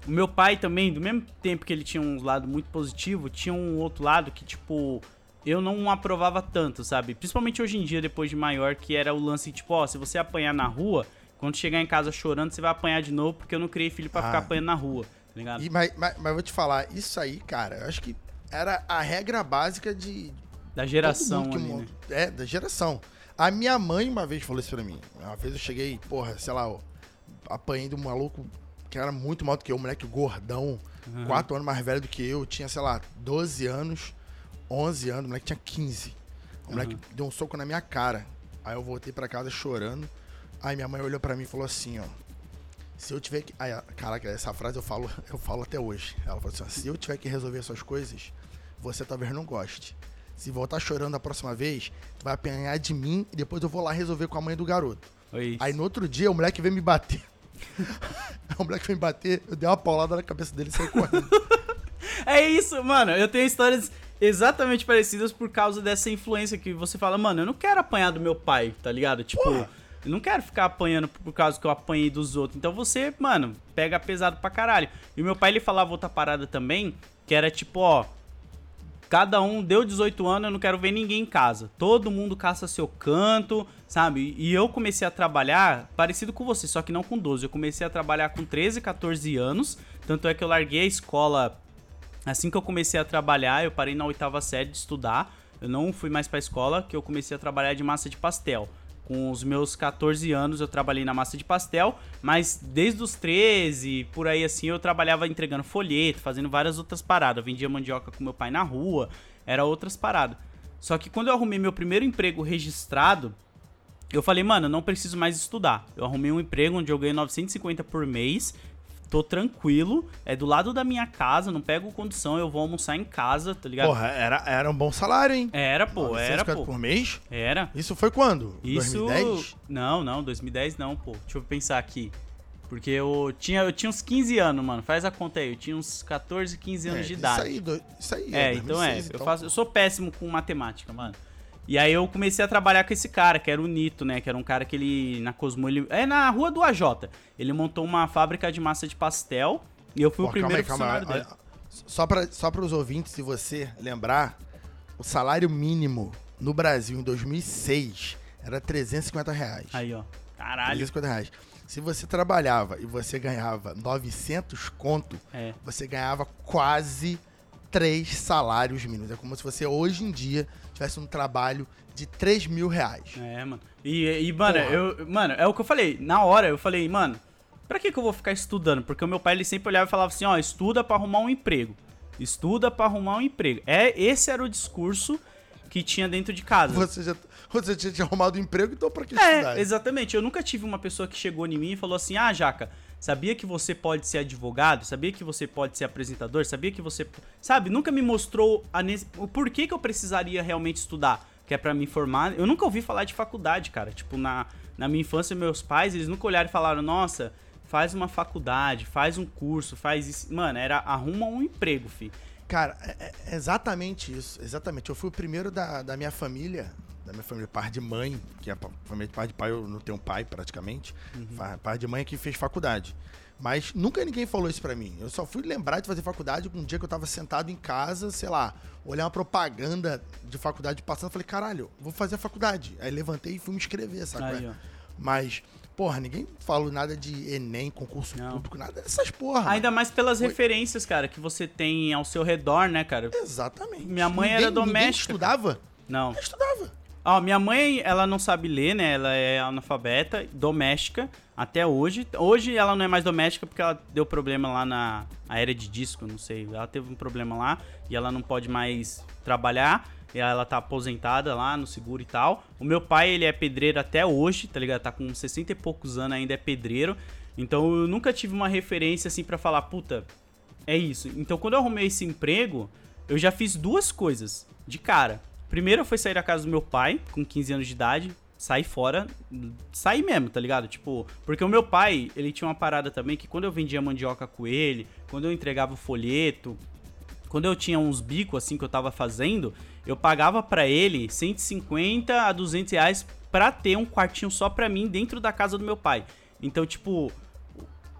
o meu pai também, do mesmo tempo que ele tinha um lado muito positivo, tinha um outro lado que, tipo, eu não aprovava tanto, sabe? Principalmente hoje em dia, depois de maior, que era o lance, tipo, ó, se você apanhar na rua, quando chegar em casa chorando, você vai apanhar de novo, porque eu não criei filho para ah. ficar apanhando na rua, tá ligado? E, mas, mas, mas, vou te falar, isso aí, cara, eu acho que era a regra básica de. Da geração, ali, né? É, da geração. A minha mãe uma vez falou isso pra mim. Uma vez eu cheguei, porra, sei lá, apanhei do maluco que era muito mal do que eu, um moleque gordão, uhum. quatro anos mais velho do que eu, tinha, sei lá, 12 anos, 11 anos, o moleque tinha 15. O moleque uhum. deu um soco na minha cara. Aí eu voltei para casa chorando. Aí minha mãe olhou para mim e falou assim, ó. Se eu tiver que. Aí, caraca, essa frase eu falo, eu falo até hoje. Ela falou assim: ó, se eu tiver que resolver suas coisas, você talvez não goste. Se voltar chorando a próxima vez, tu vai apanhar de mim e depois eu vou lá resolver com a mãe do garoto. Aí no outro dia o moleque veio me bater. o moleque foi me bater, eu dei uma paulada na cabeça dele e saí correndo. é isso, mano. Eu tenho histórias exatamente parecidas por causa dessa influência que você fala, mano, eu não quero apanhar do meu pai, tá ligado? Tipo, Porra. Eu não quero ficar apanhando por causa que eu apanhei dos outros. Então você, mano, pega pesado pra caralho. E meu pai, ele falava outra parada também, que era tipo, ó, Cada um deu 18 anos, eu não quero ver ninguém em casa. Todo mundo caça seu canto, sabe? E eu comecei a trabalhar parecido com você, só que não com 12. Eu comecei a trabalhar com 13, 14 anos. Tanto é que eu larguei a escola assim que eu comecei a trabalhar. Eu parei na oitava série de estudar. Eu não fui mais pra escola, que eu comecei a trabalhar de massa de pastel. Com os meus 14 anos eu trabalhei na massa de pastel, mas desde os 13, por aí assim, eu trabalhava entregando folheto, fazendo várias outras paradas. Eu vendia mandioca com meu pai na rua, era outras paradas. Só que quando eu arrumei meu primeiro emprego registrado, eu falei, mano, eu não preciso mais estudar. Eu arrumei um emprego onde eu ganhei 950 por mês, tô tranquilo, é do lado da minha casa, não pego condução, eu vou almoçar em casa, tá ligado? Porra, era, era um bom salário, hein? Era, pô, era, 950 pô. por mês? Era. Isso foi quando? Isso. 2010? Não, não, 2010 não, pô. Deixa eu pensar aqui. Porque eu tinha, eu tinha uns 15 anos, mano. Faz a conta aí. Eu tinha uns 14, 15 anos É, de idade. Isso aí, do- isso aí É, então é. 2006, Eu, então. faço, eu sou péssimo com matemática, mano. E aí eu comecei a trabalhar com esse cara, que era o Nito, né? Que era um cara que ele, na Cosmo, ele... É na rua do AJ. Ele montou uma fábrica de massa de pastel e eu fui Pô, o primeiro calma aí, calma aí. dele. Só para só os ouvintes, se você lembrar, o salário mínimo no Brasil em 2006 era 350 reais. Aí, ó. Caralho. 350 reais. Se você trabalhava e você ganhava 900 conto, É. você ganhava quase três salários mínimos. É como se você hoje em dia tivesse um trabalho de 3 mil reais. É, mano. E, e mano, Porra. eu, mano, é o que eu falei. Na hora eu falei, mano, pra que, que eu vou ficar estudando? Porque o meu pai ele sempre olhava e falava assim, ó, estuda pra arrumar um emprego. Estuda pra arrumar um emprego. É, esse era o discurso que tinha dentro de casa. Você já você já tinha arrumado um emprego, então pra que É, estudar? exatamente. Eu nunca tive uma pessoa que chegou em mim e falou assim: Ah, Jaca, sabia que você pode ser advogado? Sabia que você pode ser apresentador? Sabia que você. Sabe? Nunca me mostrou a ne- o porquê que eu precisaria realmente estudar, que é pra me formar. Eu nunca ouvi falar de faculdade, cara. Tipo, na, na minha infância, meus pais, eles nunca olharam e falaram: Nossa, faz uma faculdade, faz um curso, faz isso. Mano, era arruma um emprego, fi. Cara, é, é exatamente isso. Exatamente. Eu fui o primeiro da, da minha família, minha família, par de mãe, que é pa- família de par de pai, eu não tenho pai praticamente. Par de mãe que fez faculdade. Mas nunca ninguém falou isso pra mim. Eu só fui lembrar de fazer faculdade um dia que eu tava sentado em casa, sei lá, olhar uma propaganda de faculdade passando, falei, caralho, vou fazer a faculdade. Aí levantei e fui me inscrever, sabe? Aí. Mas, porra, ninguém falou nada de Enem, concurso Não. público, nada dessas porra. Ainda mais pelas Foi- referências, cara, que você tem ao seu redor, né, cara? Exatamente. Minha mãe era Ninguém- Ninguém doméstica, estudava? Não. Eu estudava. Ó, minha mãe, ela não sabe ler, né? Ela é analfabeta, doméstica, até hoje. Hoje ela não é mais doméstica porque ela deu problema lá na área de disco, não sei. Ela teve um problema lá e ela não pode mais trabalhar. Ela tá aposentada lá no seguro e tal. O meu pai, ele é pedreiro até hoje, tá ligado? Tá com 60 e poucos anos ainda, é pedreiro. Então eu nunca tive uma referência assim pra falar, puta, é isso. Então quando eu arrumei esse emprego, eu já fiz duas coisas de cara. Primeiro foi sair da casa do meu pai, com 15 anos de idade, sair fora, sair mesmo, tá ligado? Tipo, porque o meu pai, ele tinha uma parada também que quando eu vendia mandioca com ele, quando eu entregava o folheto, quando eu tinha uns bicos assim que eu tava fazendo, eu pagava pra ele 150 a 200 reais pra ter um quartinho só pra mim dentro da casa do meu pai. Então, tipo,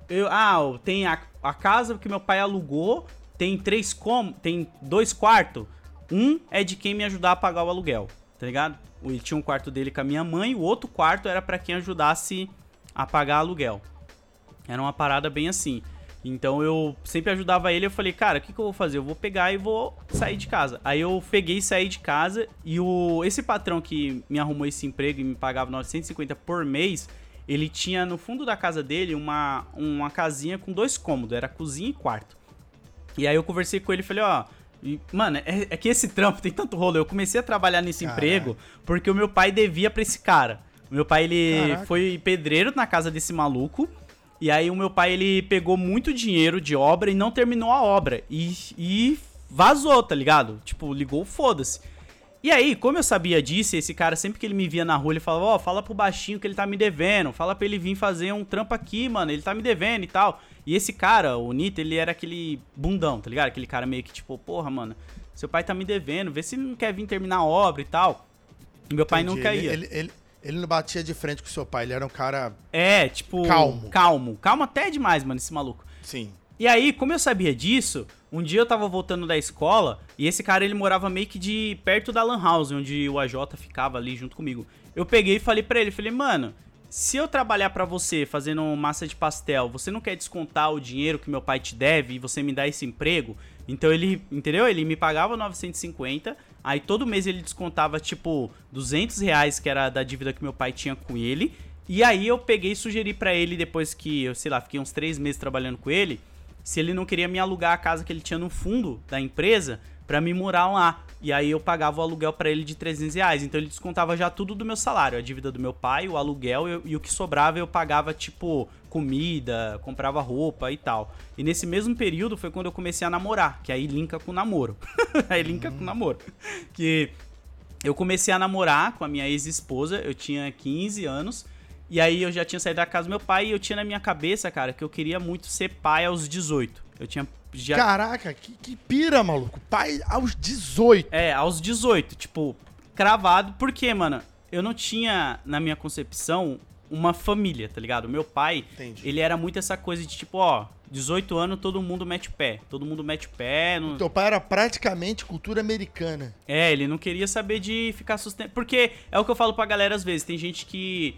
eu, ah, tem a, a casa que meu pai alugou, tem três com, tem dois quartos. Um é de quem me ajudar a pagar o aluguel, tá ligado? Ele tinha um quarto dele com a minha mãe, o outro quarto era pra quem ajudasse a pagar aluguel. Era uma parada bem assim. Então eu sempre ajudava ele, eu falei, cara, o que, que eu vou fazer? Eu vou pegar e vou sair de casa. Aí eu peguei e saí de casa e o esse patrão que me arrumou esse emprego e me pagava 950 por mês, ele tinha no fundo da casa dele uma, uma casinha com dois cômodos, era cozinha e quarto. E aí eu conversei com ele e falei, ó, e, mano, é, é que esse trampo tem tanto rolo. Eu comecei a trabalhar nesse Caralho. emprego porque o meu pai devia pra esse cara. O meu pai, ele Caraca. foi pedreiro na casa desse maluco. E aí o meu pai, ele pegou muito dinheiro de obra e não terminou a obra. E, e vazou, tá ligado? Tipo, ligou, foda-se. E aí, como eu sabia disso, esse cara, sempre que ele me via na rua, ele falava, ó, fala pro baixinho que ele tá me devendo, fala pra ele vir fazer um trampo aqui, mano, ele tá me devendo e tal. E esse cara, o Nito, ele era aquele bundão, tá ligado? Aquele cara meio que tipo, porra, mano, seu pai tá me devendo, vê se não quer vir terminar a obra e tal. E meu pai Entendi. nunca ele, ia. Ele, ele, ele não batia de frente com seu pai, ele era um cara. É, tipo. Calmo. Calmo. Calmo até demais, mano, esse maluco. Sim. E aí, como eu sabia disso, um dia eu tava voltando da escola e esse cara ele morava meio que de perto da Lan House, onde o AJ ficava ali junto comigo. Eu peguei e falei pra ele, falei, mano, se eu trabalhar pra você fazendo massa de pastel, você não quer descontar o dinheiro que meu pai te deve e você me dá esse emprego? Então ele, entendeu? Ele me pagava 950, aí todo mês ele descontava tipo 200 reais que era da dívida que meu pai tinha com ele. E aí eu peguei e sugeri pra ele depois que eu, sei lá, fiquei uns três meses trabalhando com ele, se ele não queria me alugar a casa que ele tinha no fundo da empresa pra me morar lá. E aí eu pagava o aluguel pra ele de 300 reais. Então ele descontava já tudo do meu salário. A dívida do meu pai, o aluguel eu- e o que sobrava eu pagava, tipo, comida, comprava roupa e tal. E nesse mesmo período foi quando eu comecei a namorar, que aí linka com namoro. aí linka com o namoro. Que eu comecei a namorar com a minha ex-esposa, eu tinha 15 anos. E aí eu já tinha saído da casa do meu pai e eu tinha na minha cabeça, cara, que eu queria muito ser pai aos 18. Eu tinha já Caraca, que, que pira, maluco. Pai aos 18. É, aos 18, tipo, cravado. Porque, mano, eu não tinha, na minha concepção, uma família, tá ligado? Meu pai, Entendi. ele era muito essa coisa de tipo, ó, 18 anos todo mundo mete pé. Todo mundo mete pé. Não... Teu pai era praticamente cultura americana. É, ele não queria saber de ficar sustentando. Porque é o que eu falo pra galera às vezes. Tem gente que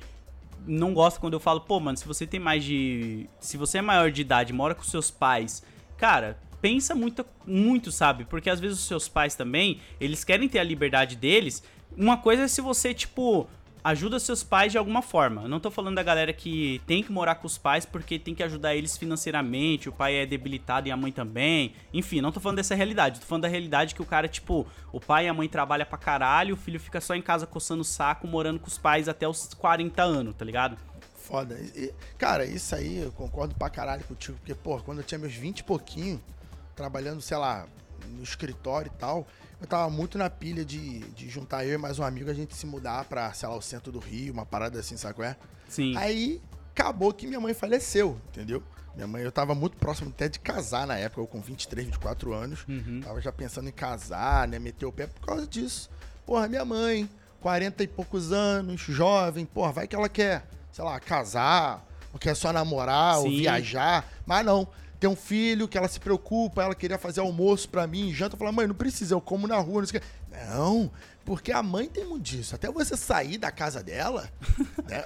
não gosta quando eu falo, pô, mano, se você tem mais de. Se você é maior de idade, mora com seus pais, cara, pensa muito, muito, sabe? Porque às vezes os seus pais também, eles querem ter a liberdade deles. Uma coisa é se você, tipo. Ajuda seus pais de alguma forma. Eu não tô falando da galera que tem que morar com os pais porque tem que ajudar eles financeiramente, o pai é debilitado e a mãe também. Enfim, não tô falando dessa realidade. Tô falando da realidade que o cara, tipo, o pai e a mãe trabalham pra caralho, o filho fica só em casa coçando o saco, morando com os pais até os 40 anos, tá ligado? Foda. E- cara, isso aí eu concordo pra caralho contigo. Porque, pô, quando eu tinha meus 20 e pouquinho, trabalhando, sei lá, no escritório e tal, eu tava muito na pilha de, de juntar eu e mais um amigo, a gente se mudar pra, sei lá, o centro do Rio, uma parada assim, sabe qual é? Sim. Aí acabou que minha mãe faleceu, entendeu? Minha mãe, eu tava muito próximo até de casar na época, eu com 23, 24 anos. Uhum. Tava já pensando em casar, né? Meter o pé por causa disso. Porra, minha mãe, 40 e poucos anos, jovem, porra, vai que ela quer, sei lá, casar, ou quer só namorar, ou Sim. viajar. Mas não. Tem um filho que ela se preocupa, ela queria fazer almoço pra mim, janta, eu falo, mãe, não precisa, eu como na rua, não sei o quê. Não, porque a mãe tem muito disso. Até você sair da casa dela, né,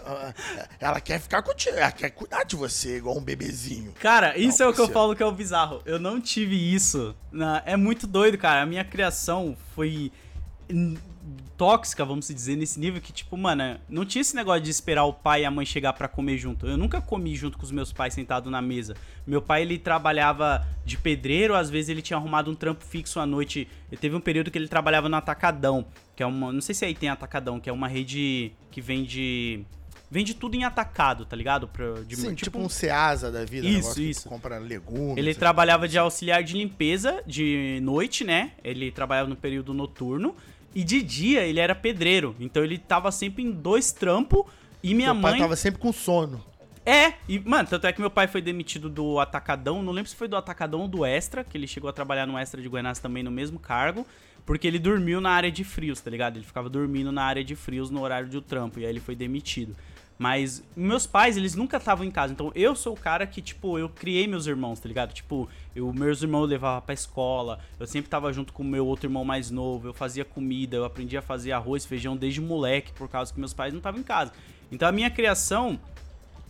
ela quer ficar contigo, ela quer cuidar de você, igual um bebezinho. Cara, isso Não, é o que eu falo que é o bizarro. Eu não tive isso. na- É muito doido, cara. A minha criação foi tóxica, vamos dizer, nesse nível que, tipo, mano, não tinha esse negócio de esperar o pai e a mãe chegar pra comer junto. Eu nunca comi junto com os meus pais sentado na mesa. Meu pai, ele trabalhava de pedreiro, às vezes ele tinha arrumado um trampo fixo à noite. Ele teve um período que ele trabalhava no Atacadão, que é uma. Não sei se aí tem Atacadão, que é uma rede que vende. Vende tudo em atacado, tá ligado? Pra, de- Sim, tipo, um Ceasa da vida, Isso, isso. compra legumes. Ele trabalhava de auxiliar de limpeza de noite, né? Ele trabalhava no período noturno. E de dia ele era pedreiro. Então ele tava sempre em dois trampos. E minha pai mãe. tava sempre com sono. É, e, mano, tanto é que meu pai foi demitido do Atacadão, não lembro se foi do Atacadão ou do Extra, que ele chegou a trabalhar no Extra de Goiás também no mesmo cargo, porque ele dormiu na área de frios, tá ligado? Ele ficava dormindo na área de frios no horário do trampo, e aí ele foi demitido. Mas meus pais, eles nunca estavam em casa, então eu sou o cara que, tipo, eu criei meus irmãos, tá ligado? Tipo, eu, meus irmãos eu levava pra escola, eu sempre tava junto com o meu outro irmão mais novo, eu fazia comida, eu aprendi a fazer arroz, feijão desde moleque, por causa que meus pais não estavam em casa. Então a minha criação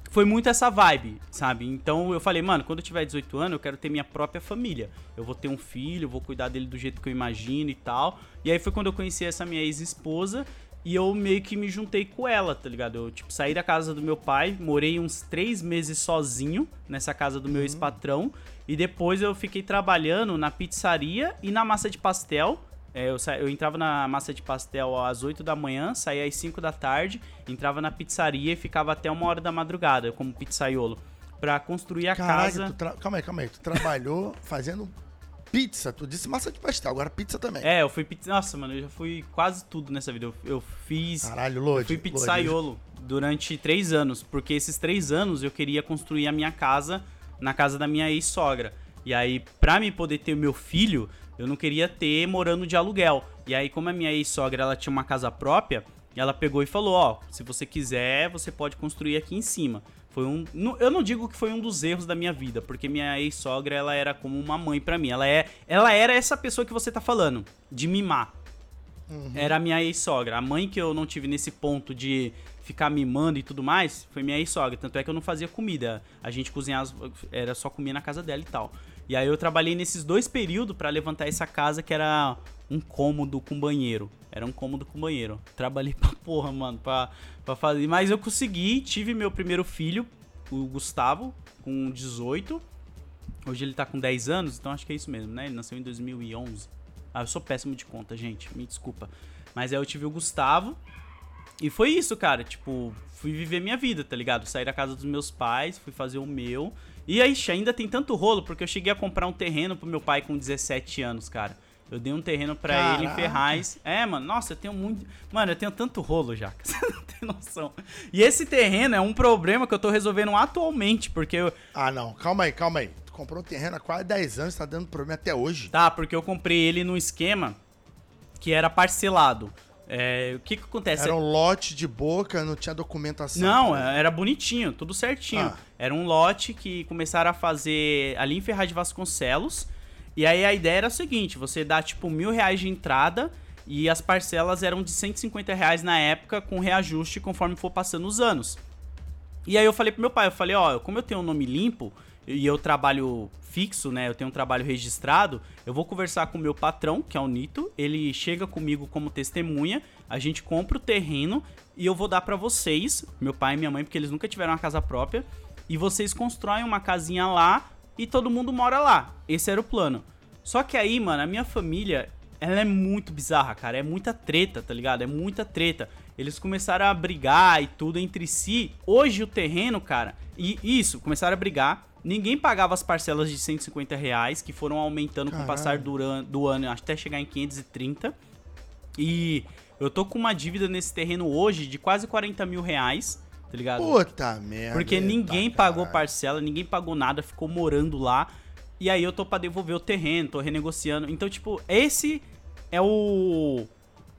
foi muito essa vibe, sabe? Então eu falei, mano, quando eu tiver 18 anos, eu quero ter minha própria família. Eu vou ter um filho, vou cuidar dele do jeito que eu imagino e tal. E aí foi quando eu conheci essa minha ex-esposa e eu meio que me juntei com ela, tá ligado? Eu, tipo, saí da casa do meu pai, morei uns três meses sozinho nessa casa do meu ex-patrão. E depois eu fiquei trabalhando na pizzaria e na massa de pastel. É, eu, sa- eu entrava na massa de pastel às 8 da manhã, saía às 5 da tarde, entrava na pizzaria e ficava até uma hora da madrugada, como pizzaiolo, pra construir a Caraca, casa. tra... calma aí, calma aí. Tu trabalhou fazendo pizza. Tu disse massa de pastel, agora pizza também. É, eu fui pizza. Nossa, mano, eu já fui quase tudo nessa vida. Eu, eu fiz. Caralho, eu Lodi. fui Lodi, pizzaiolo durante três anos, porque esses três anos eu queria construir a minha casa na casa da minha ex-sogra. E aí, pra me poder ter o meu filho, eu não queria ter morando de aluguel. E aí, como a minha ex-sogra ela tinha uma casa própria, ela pegou e falou: Ó, se você quiser, você pode construir aqui em cima. Foi um. Eu não digo que foi um dos erros da minha vida, porque minha ex-sogra ela era como uma mãe pra mim. Ela, é, ela era essa pessoa que você tá falando, de mimar. Era a minha ex-sogra. A mãe que eu não tive nesse ponto de ficar mimando e tudo mais, foi minha ex-sogra. Tanto é que eu não fazia comida. A gente cozinhava, era só comer na casa dela e tal. E aí eu trabalhei nesses dois períodos pra levantar essa casa que era um cômodo com banheiro. Era um cômodo com banheiro. Trabalhei pra porra, mano, pra, pra fazer. Mas eu consegui, tive meu primeiro filho, o Gustavo, com 18. Hoje ele tá com 10 anos, então acho que é isso mesmo, né? Ele nasceu em 2011. Ah, eu sou péssimo de conta, gente, me desculpa. Mas aí eu tive o Gustavo. E foi isso, cara. Tipo, fui viver minha vida, tá ligado? Saí da casa dos meus pais, fui fazer o meu. E aí, ainda tem tanto rolo, porque eu cheguei a comprar um terreno pro meu pai com 17 anos, cara. Eu dei um terreno para ele em Ferraz. É, mano, nossa, eu tenho muito. Mano, eu tenho tanto rolo já, que você não tem noção. E esse terreno é um problema que eu tô resolvendo atualmente, porque eu. Ah, não, calma aí, calma aí. Tu comprou um terreno há quase 10 anos, tá dando problema até hoje. Tá, porque eu comprei ele num esquema que era parcelado. É, o que que acontece? Era um lote de boca, não tinha documentação. Não, era bonitinho, tudo certinho. Ah. Era um lote que começaram a fazer ali em Ferraz de Vasconcelos. E aí a ideia era a seguinte: você dá tipo mil reais de entrada e as parcelas eram de 150 reais na época, com reajuste conforme for passando os anos. E aí eu falei pro meu pai, eu falei, ó, como eu tenho um nome limpo e eu trabalho fixo, né? Eu tenho um trabalho registrado, eu vou conversar com o meu patrão, que é o Nito, ele chega comigo como testemunha, a gente compra o terreno e eu vou dar para vocês, meu pai e minha mãe, porque eles nunca tiveram uma casa própria, e vocês constroem uma casinha lá e todo mundo mora lá. Esse era o plano. Só que aí, mano, a minha família, ela é muito bizarra, cara. É muita treta, tá ligado? É muita treta. Eles começaram a brigar e tudo entre si. Hoje o terreno, cara, e isso, começaram a brigar. Ninguém pagava as parcelas de 150 reais, que foram aumentando Caralho. com o passar do, do ano até chegar em 530. E eu tô com uma dívida nesse terreno hoje de quase 40 mil reais tá ligado? Puta merda. Porque ninguém pagou parcela, ninguém pagou nada, ficou morando lá. E aí eu tô pra devolver o terreno, tô renegociando. Então, tipo, esse é o.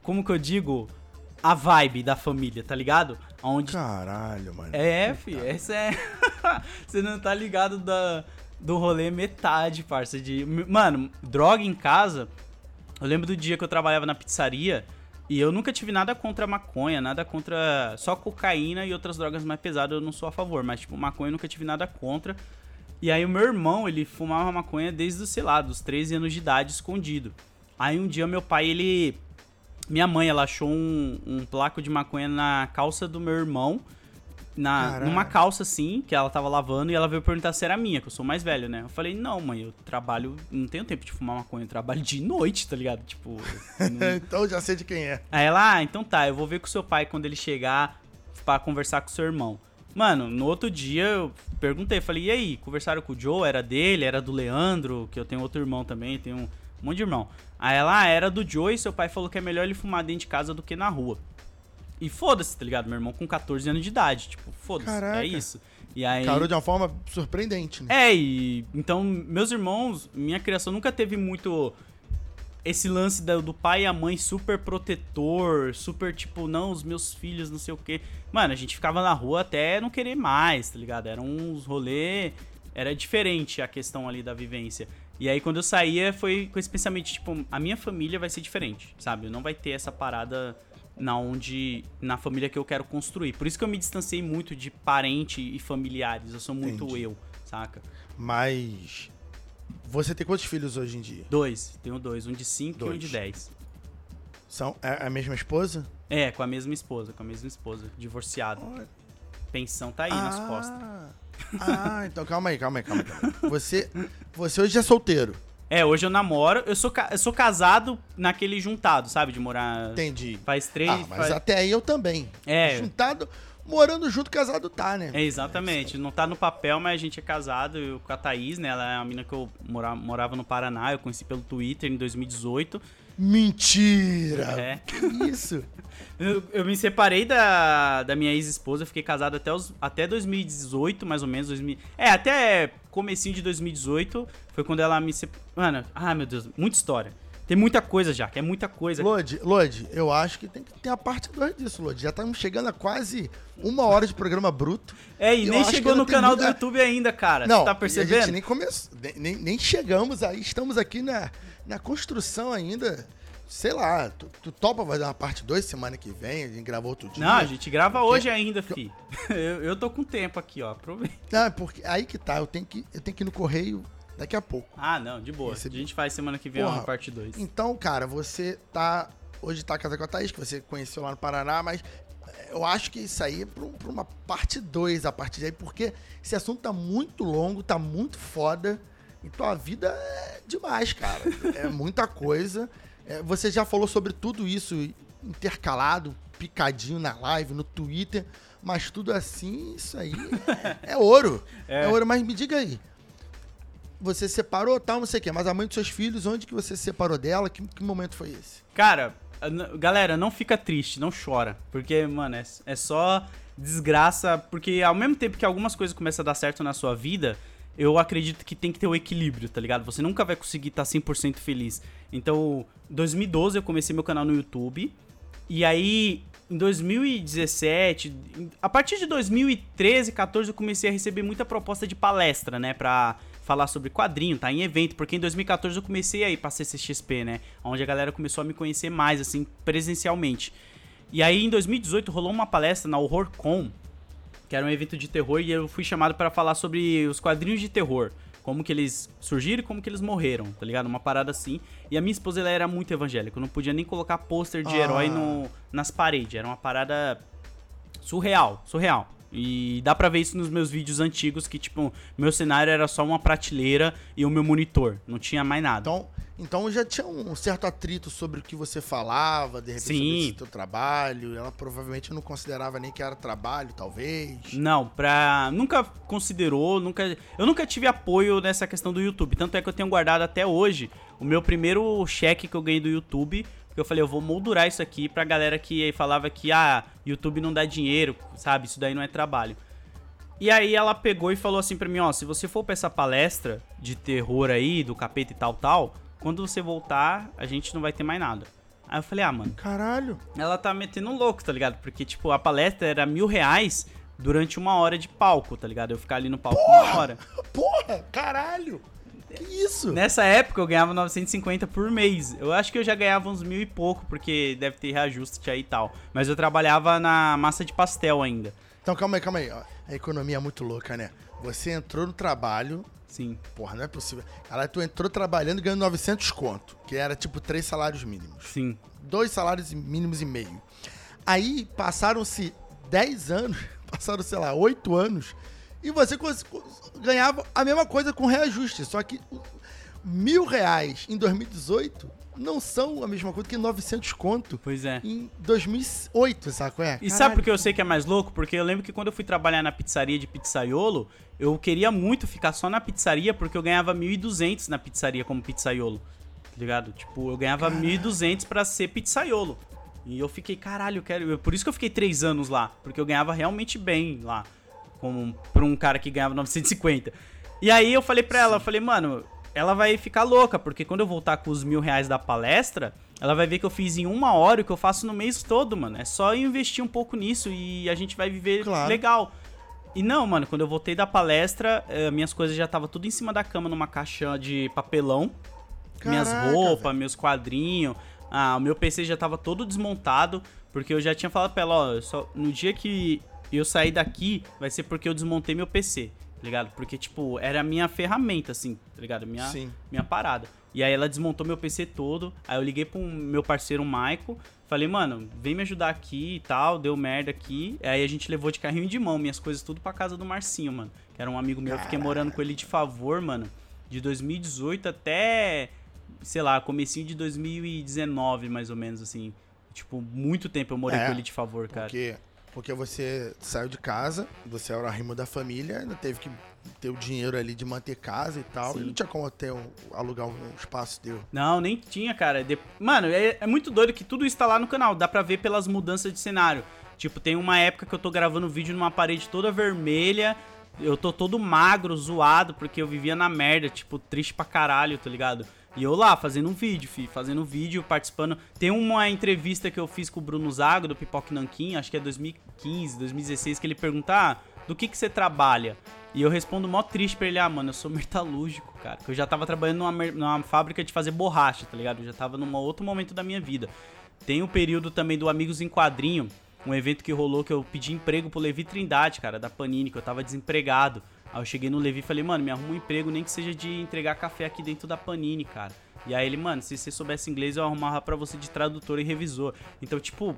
Como que eu digo? A vibe da família, tá ligado? Onde... Caralho, mano. É, fi, essa é. Você não tá ligado da, do rolê metade, parça. De... Mano, droga em casa. Eu lembro do dia que eu trabalhava na pizzaria. E eu nunca tive nada contra maconha, nada contra. Só cocaína e outras drogas mais pesadas eu não sou a favor, mas, tipo, maconha eu nunca tive nada contra. E aí o meu irmão, ele fumava maconha desde, sei lá, dos 13 anos de idade, escondido. Aí um dia meu pai, ele. Minha mãe, ela achou um, um placo de maconha na calça do meu irmão na, numa calça assim, que ela tava lavando, e ela veio perguntar se era minha, que eu sou mais velho, né? Eu falei, não, mãe, eu trabalho, não tenho tempo de fumar maconha, eu trabalho de noite, tá ligado? Tipo. Não... então já sei de quem é. Aí ela, ah, então tá, eu vou ver com seu pai quando ele chegar para conversar com seu irmão. Mano, no outro dia eu perguntei, falei, e aí, conversaram com o Joe? Era dele, era do Leandro, que eu tenho outro irmão também, tenho um monte de irmão. Aí ela, ah, era do Joe e seu pai falou que é melhor ele fumar dentro de casa do que na rua. E foda-se, tá ligado? Meu irmão com 14 anos de idade. Tipo, foda-se. É isso. E aí... Carou de uma forma surpreendente, né? É, e. Então, meus irmãos, minha criação nunca teve muito esse lance do, do, pai e a mãe super protetor, super tipo, não, os meus filhos, não sei o quê. Mano, a gente ficava na rua até não querer mais, tá ligado? Era uns rolê. Era diferente a questão ali da vivência. E aí, quando eu saía, foi com esse pensamento, tipo, a minha família vai ser diferente, sabe? Não vai ter essa parada na onde na família que eu quero construir. Por isso que eu me distanciei muito de parente e familiares. Eu sou muito Entendi. eu, saca? Mas você tem quantos filhos hoje em dia? Dois. Tenho dois, um de cinco dois. e um de dez. São é a mesma esposa? É, com a mesma esposa, com a mesma esposa, divorciado. Pensão tá aí ah, nas costas. Ah, então calma aí, calma aí, calma aí. Você, você hoje é solteiro. É, hoje eu namoro. Eu sou, eu sou casado naquele juntado, sabe? De morar. Entendi. Faz três. Ah, mas faz... até aí eu também. É. Juntado, morando junto, casado tá, né? É, exatamente. Não tá no papel, mas a gente é casado. Eu com a Thaís, né? Ela é uma menina que eu mora, morava no Paraná. Eu conheci pelo Twitter em 2018. Mentira! É. Que isso? eu, eu, me separei da, da minha ex-esposa, fiquei casado até, os, até 2018, mais ou menos. 2000, é, até comecinho de 2018 foi quando ela me separou. Mano, ah, meu Deus, muita história. Tem muita coisa já, que é muita coisa. Lodi, Lodi, eu acho que tem que ter a parte 2 disso, Lodi. Já estamos chegando a quase uma hora de programa bruto. É, e nem chegou no canal muita... do YouTube ainda, cara. Não, Você tá percebendo? a gente nem começou, nem, nem chegamos aí, estamos aqui na na construção ainda. Sei lá, tu, tu topa fazer uma parte 2 semana que vem? A gente grava outro dia? Não, a gente grava hoje ainda, fi. eu, eu tô com tempo aqui, ó. Aproveita. Não, porque aí que tá, eu tenho que, eu tenho que ir no correio daqui a pouco. Ah, não, de boa. A gente faz semana que vem Porra, uma parte 2. Então, cara, você tá. Hoje tá casado com a Thaís, que você conheceu lá no Paraná, mas eu acho que isso aí é pra, pra uma parte 2 a partir daí, porque esse assunto tá muito longo, tá muito foda. Então a vida é demais, cara. É muita coisa. É, você já falou sobre tudo isso intercalado, picadinho na live, no Twitter, mas tudo assim, isso aí é, é ouro. É. é. ouro. Mas me diga aí, você separou, tal, não sei o quê, mas a mãe dos seus filhos, onde que você separou dela? Que, que momento foi esse? Cara, galera, não fica triste, não chora, porque, mano, é, é só desgraça, porque ao mesmo tempo que algumas coisas começam a dar certo na sua vida, eu acredito que tem que ter o equilíbrio, tá ligado? Você nunca vai conseguir estar tá 100% feliz. Então, 2012 eu comecei meu canal no YouTube. E aí, em 2017, a partir de 2013, 14 eu comecei a receber muita proposta de palestra, né, pra falar sobre quadrinho, tá em evento, porque em 2014 eu comecei a ir pra CCXP, né, onde a galera começou a me conhecer mais, assim, presencialmente. E aí, em 2018, rolou uma palestra na HorrorCon, que era um evento de terror, e eu fui chamado para falar sobre os quadrinhos de terror. Como que eles surgiram e como que eles morreram, tá ligado? Uma parada assim. E a minha esposa, ela era muito evangélica. Eu não podia nem colocar pôster de ah. herói no, nas paredes. Era uma parada surreal, surreal. E dá pra ver isso nos meus vídeos antigos, que, tipo, meu cenário era só uma prateleira e o meu monitor. Não tinha mais nada. Então, então já tinha um certo atrito sobre o que você falava, de repente Sim. sobre esse teu trabalho. Ela provavelmente não considerava nem que era trabalho, talvez. Não, pra. Nunca considerou, nunca. Eu nunca tive apoio nessa questão do YouTube. Tanto é que eu tenho guardado até hoje o meu primeiro cheque que eu ganhei do YouTube. Porque eu falei, eu vou moldurar isso aqui pra galera que falava que, ah, YouTube não dá dinheiro, sabe? Isso daí não é trabalho. E aí ela pegou e falou assim pra mim, ó, se você for pra essa palestra de terror aí, do capeta e tal, tal, quando você voltar, a gente não vai ter mais nada. Aí eu falei, ah, mano. Caralho. Ela tá metendo um louco, tá ligado? Porque, tipo, a palestra era mil reais durante uma hora de palco, tá ligado? Eu ficar ali no palco porra, uma hora. Porra, caralho. Que isso? Nessa época eu ganhava 950 por mês. Eu acho que eu já ganhava uns mil e pouco, porque deve ter reajuste aí e tal. Mas eu trabalhava na massa de pastel ainda. Então calma aí, calma aí. A economia é muito louca, né? Você entrou no trabalho, Sim. Porra, não é possível. Cara, tu entrou trabalhando ganhando 900 conto, que era tipo três salários mínimos. Sim. Dois salários mínimos e meio. Aí passaram-se 10 anos, passaram, sei lá, 8 anos, e você ganhava a mesma coisa com reajuste. Só que mil reais em 2018 não são a mesma coisa que 900 conto. Pois é. Em 2008, saco? É. E Caralho. sabe por que eu sei que é mais louco? Porque eu lembro que quando eu fui trabalhar na pizzaria de pizzaiolo, eu queria muito ficar só na pizzaria porque eu ganhava 1.200 na pizzaria como pizzaiolo. Tá ligado? Tipo, eu ganhava Caralho. 1.200 pra ser pizzaiolo. E eu fiquei, caralho, eu quero. Por isso que eu fiquei três anos lá. Porque eu ganhava realmente bem lá. Como pra um cara que ganhava 950. E aí eu falei pra ela, eu falei, mano, ela vai ficar louca, porque quando eu voltar com os mil reais da palestra, ela vai ver que eu fiz em uma hora o que eu faço no mês todo, mano. É só investir um pouco nisso e a gente vai viver claro. legal. E não, mano, quando eu voltei da palestra, eh, minhas coisas já estavam tudo em cima da cama numa caixa de papelão. Caraca, minhas roupas, meus quadrinhos. Ah, o meu PC já tava todo desmontado, porque eu já tinha falado pra ela, ó, só, no dia que eu sair daqui, vai ser porque eu desmontei meu PC tá ligado? Porque, tipo, era a minha ferramenta, assim, tá ligado? Minha, Sim. minha parada. E aí ela desmontou meu PC todo. Aí eu liguei pro meu parceiro, o Maico. Falei, mano, vem me ajudar aqui e tal, deu merda aqui. Aí a gente levou de carrinho de mão minhas coisas tudo pra casa do Marcinho, mano. Que era um amigo meu, eu fiquei morando com ele de favor, mano. De 2018 até, sei lá, comecinho de 2019, mais ou menos, assim. Tipo, muito tempo eu morei é, com ele de favor, cara. Porque porque você saiu de casa, você era o arrimo da família, ainda teve que ter o dinheiro ali de manter casa e tal. Sim. E não tinha como ter um, alugar um espaço teu. Não, nem tinha, cara. De... Mano, é, é, muito doido que tudo está lá no canal. Dá pra ver pelas mudanças de cenário. Tipo, tem uma época que eu tô gravando vídeo numa parede toda vermelha. Eu tô todo magro, zoado, porque eu vivia na merda, tipo, triste pra caralho, tá ligado? E eu lá, fazendo um vídeo, fi, fazendo um vídeo, participando. Tem uma entrevista que eu fiz com o Bruno Zago, do Pipoque Nanquim, acho que é 2015, 2016, que ele pergunta, ah, do que que você trabalha? E eu respondo mó triste pra ele, ah, mano, eu sou metalúrgico, cara. Que eu já tava trabalhando numa, numa fábrica de fazer borracha, tá ligado? Eu já tava num outro momento da minha vida. Tem o período também do Amigos em Quadrinho, um evento que rolou que eu pedi emprego pro Levi Trindade, cara, da Panini, que eu tava desempregado. Aí eu cheguei no Levi e falei, mano, me arruma um emprego, nem que seja de entregar café aqui dentro da Panini, cara. E aí ele, mano, se você soubesse inglês, eu arrumava pra você de tradutor e revisor. Então, tipo,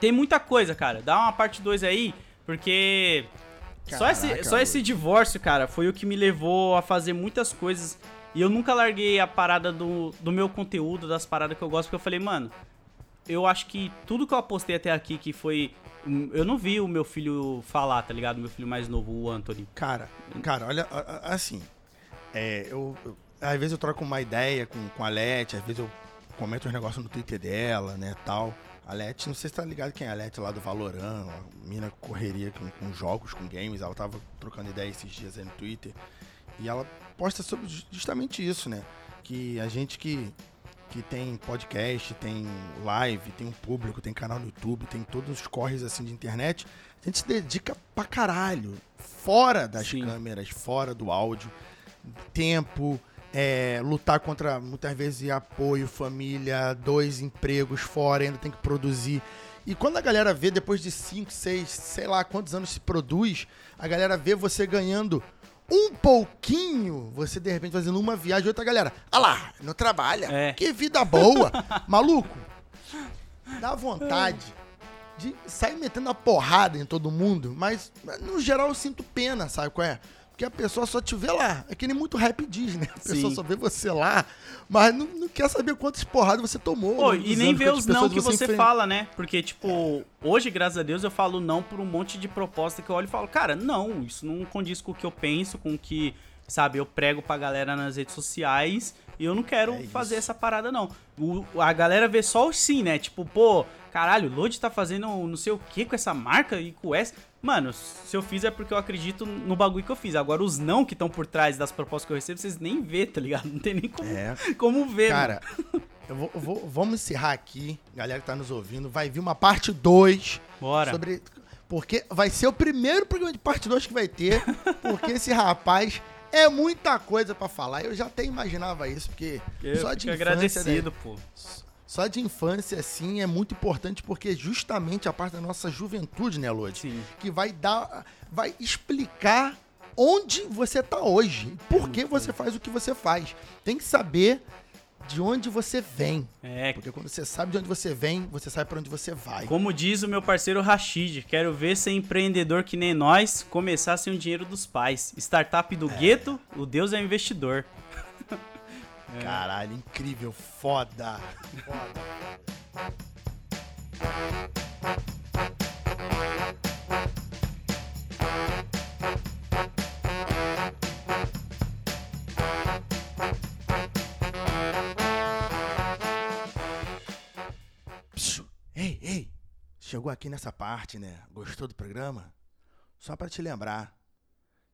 tem muita coisa, cara. Dá uma parte 2 aí, porque só esse, só esse divórcio, cara, foi o que me levou a fazer muitas coisas. E eu nunca larguei a parada do, do meu conteúdo, das paradas que eu gosto, porque eu falei, mano, eu acho que tudo que eu apostei até aqui, que foi. Eu não vi o meu filho falar, tá ligado? Meu filho mais novo, o Anthony. Cara, cara, olha, assim. É, eu, eu às vezes eu troco uma ideia com, com a Leti, às vezes eu comento uns negócios no Twitter dela, né, tal. A Leti, não sei se tá ligado quem é a Leti lá do Valorant, mina correria com, com, jogos, com games, ela tava trocando ideia esses dias aí no Twitter. E ela posta sobre justamente isso, né? Que a gente que, que tem podcast, tem live, tem um público, tem canal no YouTube, tem todos os corres assim de internet, a gente se dedica pra caralho. Fora das Sim. câmeras, fora do áudio. Tempo, é, lutar contra, muitas vezes, apoio, família, dois empregos fora, ainda tem que produzir. E quando a galera vê, depois de 5, 6, sei lá quantos anos se produz, a galera vê você ganhando um pouquinho, você de repente fazendo uma viagem, outra galera, ah lá, não trabalha, é. que vida boa. Maluco, dá vontade de sair metendo a porrada em todo mundo, mas no geral eu sinto pena, sabe qual é? Porque a pessoa só te vê lá. É que nem muito rap diz, né? A pessoa Sim. só vê você lá, mas não, não quer saber quantas porradas você tomou. Pô, e nem vê os não que você, você fala, né? Porque, tipo, hoje, graças a Deus, eu falo não por um monte de proposta que eu olho e falo, cara, não, isso não condiz com o que eu penso, com o que, sabe, eu prego pra galera nas redes sociais. E eu não quero é fazer essa parada, não. O, a galera vê só o sim, né? Tipo, pô, caralho, o Lodi tá fazendo não sei o que com essa marca e com essa. Mano, se eu fiz é porque eu acredito no bagulho que eu fiz. Agora, os não que estão por trás das propostas que eu recebo, vocês nem vê, tá ligado? Não tem nem como, é. como ver. Cara, eu vou, vou, vamos encerrar aqui. Galera que tá nos ouvindo, vai vir uma parte 2. Bora. Sobre. Porque vai ser o primeiro programa de parte 2 que vai ter. Porque esse rapaz é muita coisa para falar. Eu já até imaginava isso, porque eu só de infância. agradecido, né? pô. Só de infância, assim, é muito importante porque justamente a parte da nossa juventude, né, Lodi? Sim. Que vai dar. Vai explicar onde você tá hoje. Por que você faz o que você faz. Tem que saber de onde você vem. É. Porque quando você sabe de onde você vem, você sabe para onde você vai. Como diz o meu parceiro Rashid, quero ver ser empreendedor que nem nós, começar sem o dinheiro dos pais. Startup do é. gueto, o Deus é investidor. É. Caralho, incrível, foda. Foda. Chegou aqui nessa parte, né? Gostou do programa? Só para te lembrar,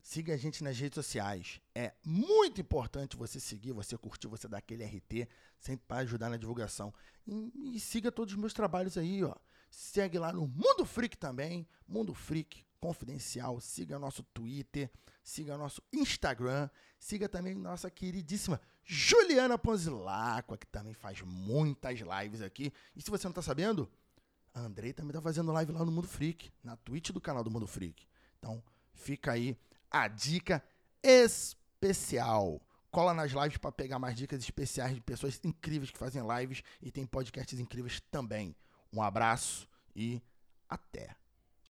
siga a gente nas redes sociais. É muito importante você seguir, você curtir, você dar aquele RT, sempre para ajudar na divulgação. E, e, siga todos os meus trabalhos aí, ó. Segue lá no Mundo Freak também, Mundo Freak Confidencial. Siga nosso Twitter, siga nosso Instagram, siga também nossa queridíssima Juliana Ponzilacqua, que também faz muitas lives aqui. E se você não está sabendo, a Andrei também tá fazendo live lá no Mundo Freak, na Twitch do canal do Mundo Freak. Então, fica aí a dica especial. Cola nas lives para pegar mais dicas especiais de pessoas incríveis que fazem lives e tem podcasts incríveis também. Um abraço e até.